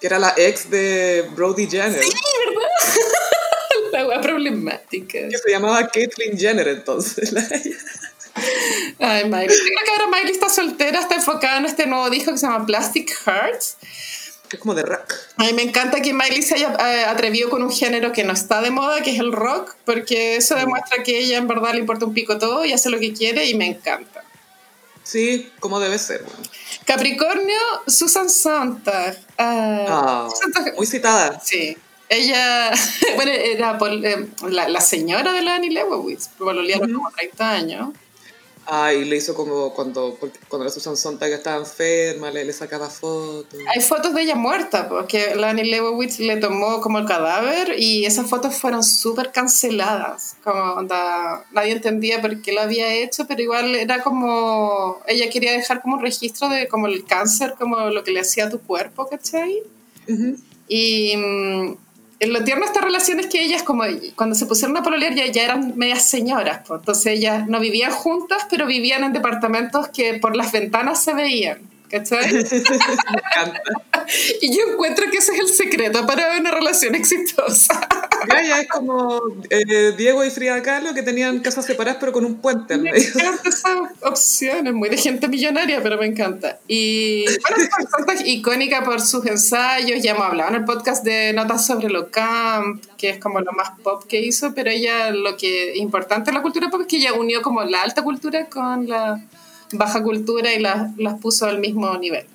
S1: Que era la ex de Brody Jenner.
S2: Sí, ¿verdad? la wea problemática.
S1: Que se llamaba Caitlyn Jenner entonces, la
S2: Ay, Miley. Creo que ahora Miley está soltera, está enfocada en este nuevo disco que se llama Plastic Hearts.
S1: Es como de rock.
S2: A me encanta que Miley se haya eh, atrevido con un género que no está de moda, que es el rock, porque eso demuestra que ella en verdad le importa un pico todo y hace lo que quiere y me encanta.
S1: Sí, como debe ser.
S2: Capricornio, Susan Sontag.
S1: Ah, muy citada.
S2: Sí. Ella, bueno, era eh, la, la, señora de la Annie Leibovitz, pololearon uh como 30 años.
S1: Ah, y le hizo como cuando, cuando la Susan Sontag estaba enferma, le, le sacaba fotos.
S2: Hay fotos de ella muerta, porque Lani Leibovitz le tomó como el cadáver y esas fotos fueron súper canceladas. Como onda, nadie entendía por qué lo había hecho, pero igual era como. Ella quería dejar como un registro de como el cáncer, como lo que le hacía a tu cuerpo, ¿cachai? Y. Lo tierno de esta relación es que ellas, como cuando se pusieron a pololear, ya, ya eran medias señoras. Pues. Entonces ellas no vivían juntas, pero vivían en departamentos que por las ventanas se veían. ¿Cachai? Me encanta. y yo encuentro que ese es el secreto para una relación exitosa.
S1: Ya es como eh, Diego y Frida Kahlo que tenían casas separadas pero con un puente
S2: Me encanta esa opción, es muy de gente millonaria, pero me encanta. Y bueno, es icónica por sus ensayos, ya hemos hablado en el podcast de Notas sobre lo camp, que es como lo más pop que hizo, pero ella lo que importante en la cultura pop es que ella unió como la alta cultura con la baja cultura y las, las puso al mismo nivel.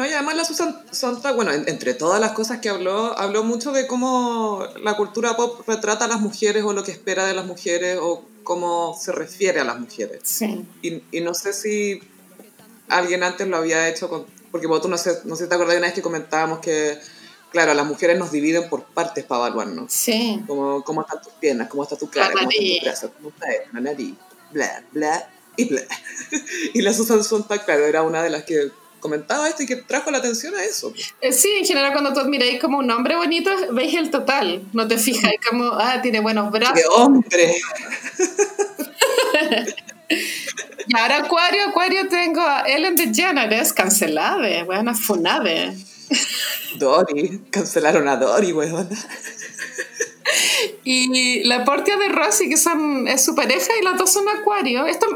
S1: No, y además la Susan Sontag, bueno, entre todas las cosas que habló, habló mucho de cómo la cultura pop retrata a las mujeres o lo que espera de las mujeres o cómo se refiere a las mujeres.
S2: Sí.
S1: Y, y no sé si alguien antes lo había hecho, con, porque vos tú no sé, no sé si te acordás de una vez que comentábamos que, claro, las mujeres nos dividen por partes para evaluarnos.
S2: Sí.
S1: Como cómo están tus piernas, cómo está tu cara, cómo está tu brazo, cómo está la nariz, bla, bla, y bla. y la Susan Sontag, claro, era una de las que comentaba esto y que trajo la atención a eso.
S2: Eh, sí, en general cuando tú miráis como un hombre bonito, veis el total, no te fijas como, ah, tiene buenos brazos.
S1: ¡Qué hombre!
S2: y ahora Acuario, Acuario tengo a Ellen DeGeneres, cancelada, buena funade.
S1: Dory, cancelaron a Dory, weón.
S2: y la portia de Rosy, que son, es su pareja, y las dos son Acuario. Esto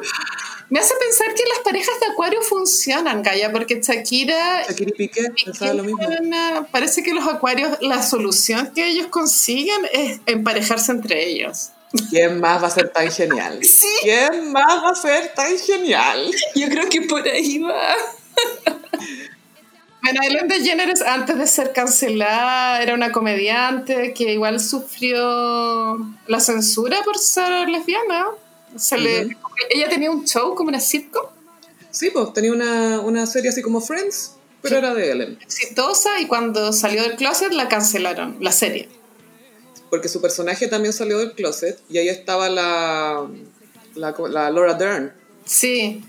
S2: me hace pensar que las parejas de acuario funcionan, Gaya, porque Shakira,
S1: Shakira y Piqué, lo mismo.
S2: parece que los acuarios, la solución que ellos consiguen es emparejarse entre ellos.
S1: ¿Quién más va a ser tan genial?
S2: Sí.
S1: ¿Quién más va a ser tan genial?
S2: Yo creo que por ahí va. Bueno, Ellen DeGeneres antes de ser cancelada era una comediante que igual sufrió la censura por ser lesbiana. Se le, ella tenía un show como una sitcom.
S1: Sí, pues tenía una, una serie así como Friends, pero era de Ellen.
S2: Exitosa y cuando salió del closet la cancelaron, la serie.
S1: Porque su personaje también salió del closet y ahí estaba la, la, la Laura Dern.
S2: Sí.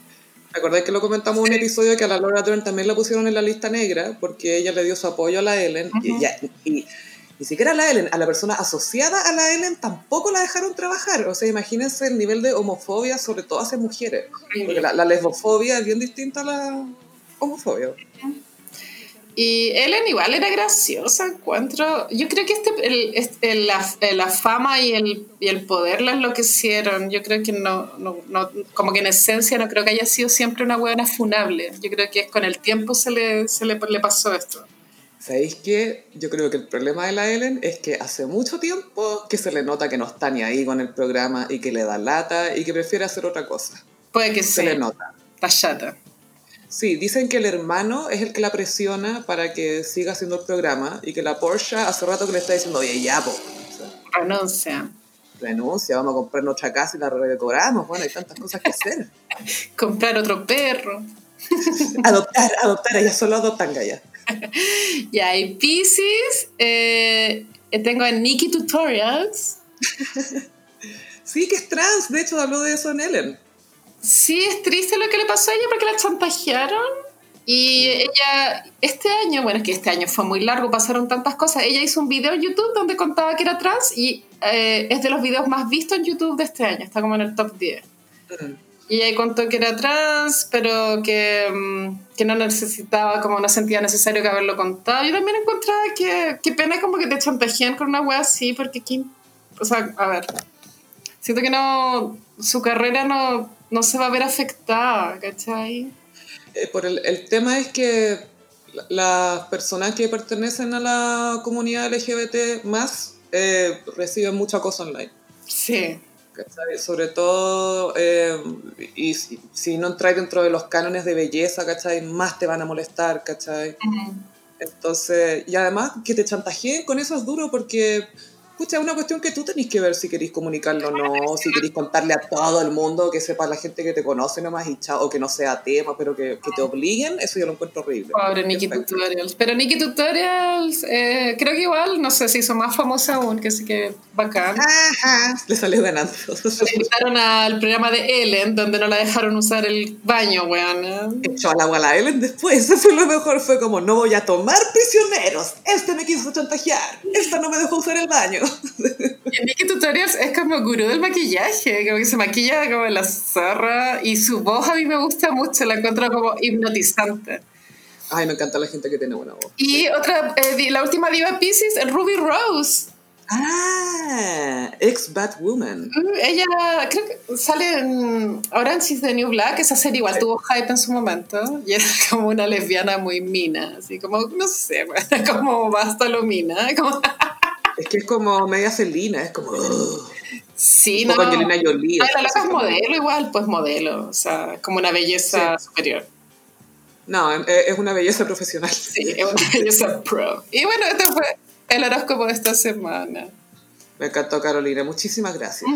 S1: ¿Te que lo comentamos en un episodio que a la Laura Dern también la pusieron en la lista negra porque ella le dio su apoyo a la Ellen y, ya, y ni siquiera a la Ellen, a la persona asociada a la Ellen tampoco la dejaron trabajar. O sea, imagínense el nivel de homofobia, sobre todo hacia mujeres. Porque la, lesbofobia es bien distinta a la homofobia.
S2: Y Ellen igual era graciosa, encuentro. Yo creo que este, el, la, fama y el, y el poder la enloquecieron. Yo creo que no, no, no, como que en esencia no creo que haya sido siempre una buena funable. Yo creo que con el tiempo se le, se le, le pasó esto.
S1: ¿Sabéis qué? Yo creo que el problema de la Ellen es que hace mucho tiempo que se le nota que no está ni ahí con el programa y que le da lata y que prefiere hacer otra cosa.
S2: Puede que
S1: se le nota.
S2: Está chata.
S1: Sí, dicen que el hermano es el que la presiona para que siga haciendo el programa y que la Porsche hace rato que le está diciendo, oye, ya, po.
S2: Renuncia.
S1: Renuncia, vamos a comprar nuestra casa y la redecoramos. Bueno, hay tantas cosas que hacer.
S2: comprar otro perro.
S1: adoptar, adoptar, ella solo adoptan, Gaya.
S2: Ya, y Pisces, eh, tengo a Nikki Tutorials.
S1: sí, que es trans, de hecho habló de eso en Ellen.
S2: Sí, es triste lo que le pasó a ella porque la chantajearon. Y ella, este año, bueno, es que este año fue muy largo, pasaron tantas cosas. Ella hizo un video en YouTube donde contaba que era trans y eh, es de los videos más vistos en YouTube de este año, está como en el top 10. Y ahí contó que era trans, pero que, mm, que, no necesitaba, como no sentía necesario que haberlo contado. Yo también encontraba que, qué pena como que te chantajean con una wea así, porque aquí, o sea, a ver, siento que no, su carrera no, no se va a ver afectada, ¿cachai?
S1: Eh, por el, el tema es que las personas que pertenecen a la comunidad LGBT más eh, reciben mucha cosa online.
S2: Sí.
S1: Sobre todo, eh, y si, no entras dentro de los cánones de belleza, ¿cachai? Más te van a molestar, ¿cachai? Entonces, y además que te chantajeen con eso es duro porque Pucha, es una cuestión que tú tenés que ver si queréis comunicarlo o no, si queréis contarle a todo el mundo, que sepa la gente que te conoce nomás y chao, o que no sea tema, pero que, que te obliguen, eso yo lo encuentro horrible.
S2: Pobre Nikki Tutorials. Pero Nikki Tutorials, eh, creo que igual, no sé si hizo más famosa aún, que sí que bacán.
S1: Ajá, le salió ganando.
S2: Le invitaron al programa de Ellen, donde no la dejaron usar el baño, weón.
S1: Echó al agua a la Ellen después, eso fue lo mejor, fue como, no voy a tomar prisioneros, este me quiso chantajear, esta no me dejó usar el baño.
S2: Y Nikki Tutorials es como gurú del maquillaje, como que se maquilla como la zorra y su voz a mí me gusta mucho, la encuentro como hipnotizante.
S1: Ay, me encanta la gente que tiene buena voz.
S2: Y otra, eh, la última diva Pisces, Ruby Rose.
S1: Ah, ex Batwoman.
S2: Mm, ella creo que sale en Orange is the New Black, esa serie igual tuvo hype en su momento y era como una lesbiana muy mina, así como, no sé, como basta lo mina, como...
S1: Es que es como media celina, es como...
S2: Sí, no.
S1: Angelina Jolie.
S2: Ay, la loca es modelo igual, pues modelo, o sea, como una belleza superior.
S1: No, es una belleza profesional.
S2: Sí, es una belleza pro. Y bueno, este fue el horóscopo de esta semana.
S1: Me encantó, Carolina. Muchísimas gracias.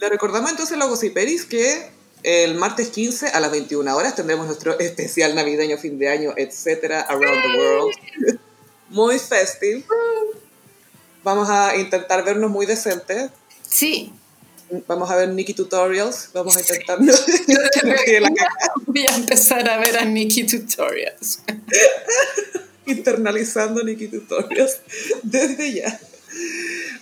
S1: Le recordamos entonces a los gossiperis que el martes 15 a las 21 horas tendremos nuestro especial navideño, fin de año, etcétera, around the world. Muy festive. Vamos a intentar vernos muy decentes.
S2: Sí.
S1: Vamos a ver Nikki Tutorials. Vamos a intentar.
S2: Voy a empezar a ver a Nikki Tutorials.
S1: Internalizando Nikki Tutorials desde ya.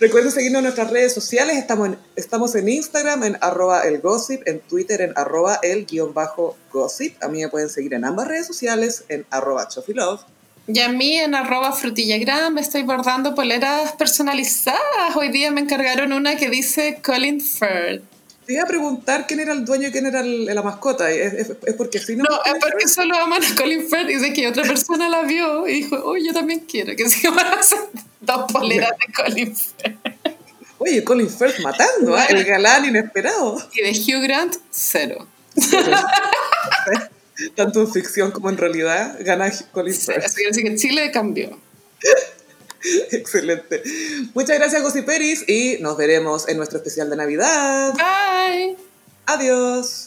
S1: Recuerden seguirnos en nuestras redes sociales. Estamos en, estamos en Instagram en arroba el gossip, en Twitter en arroba el guion bajo gossip. A mí me pueden seguir en ambas redes sociales en arroba chofilove.
S2: Y a mí en arroba frutillagram estoy bordando poleras personalizadas. Hoy día me encargaron una que dice Colin Firth.
S1: Te iba a preguntar quién era el dueño y quién era la mascota. ¿Es, porque si no?
S2: No, es porque solo aman a Colin Firth y de que otra persona la vio y dijo, uy, yo también quiero que se van a hacer dos poleras de Colin Firth.
S1: Oye, Colin Firth matando, ¿eh? el galán inesperado.
S2: Y de Hugh Grant, cero.
S1: tanto en ficción como en realidad, gana Colin Firth.
S2: Así que que Chile cambió.
S1: Excelente. Muchas gracias, Gossiperis, y nos veremos en nuestro especial de Navidad.
S2: Bye.
S1: Adiós.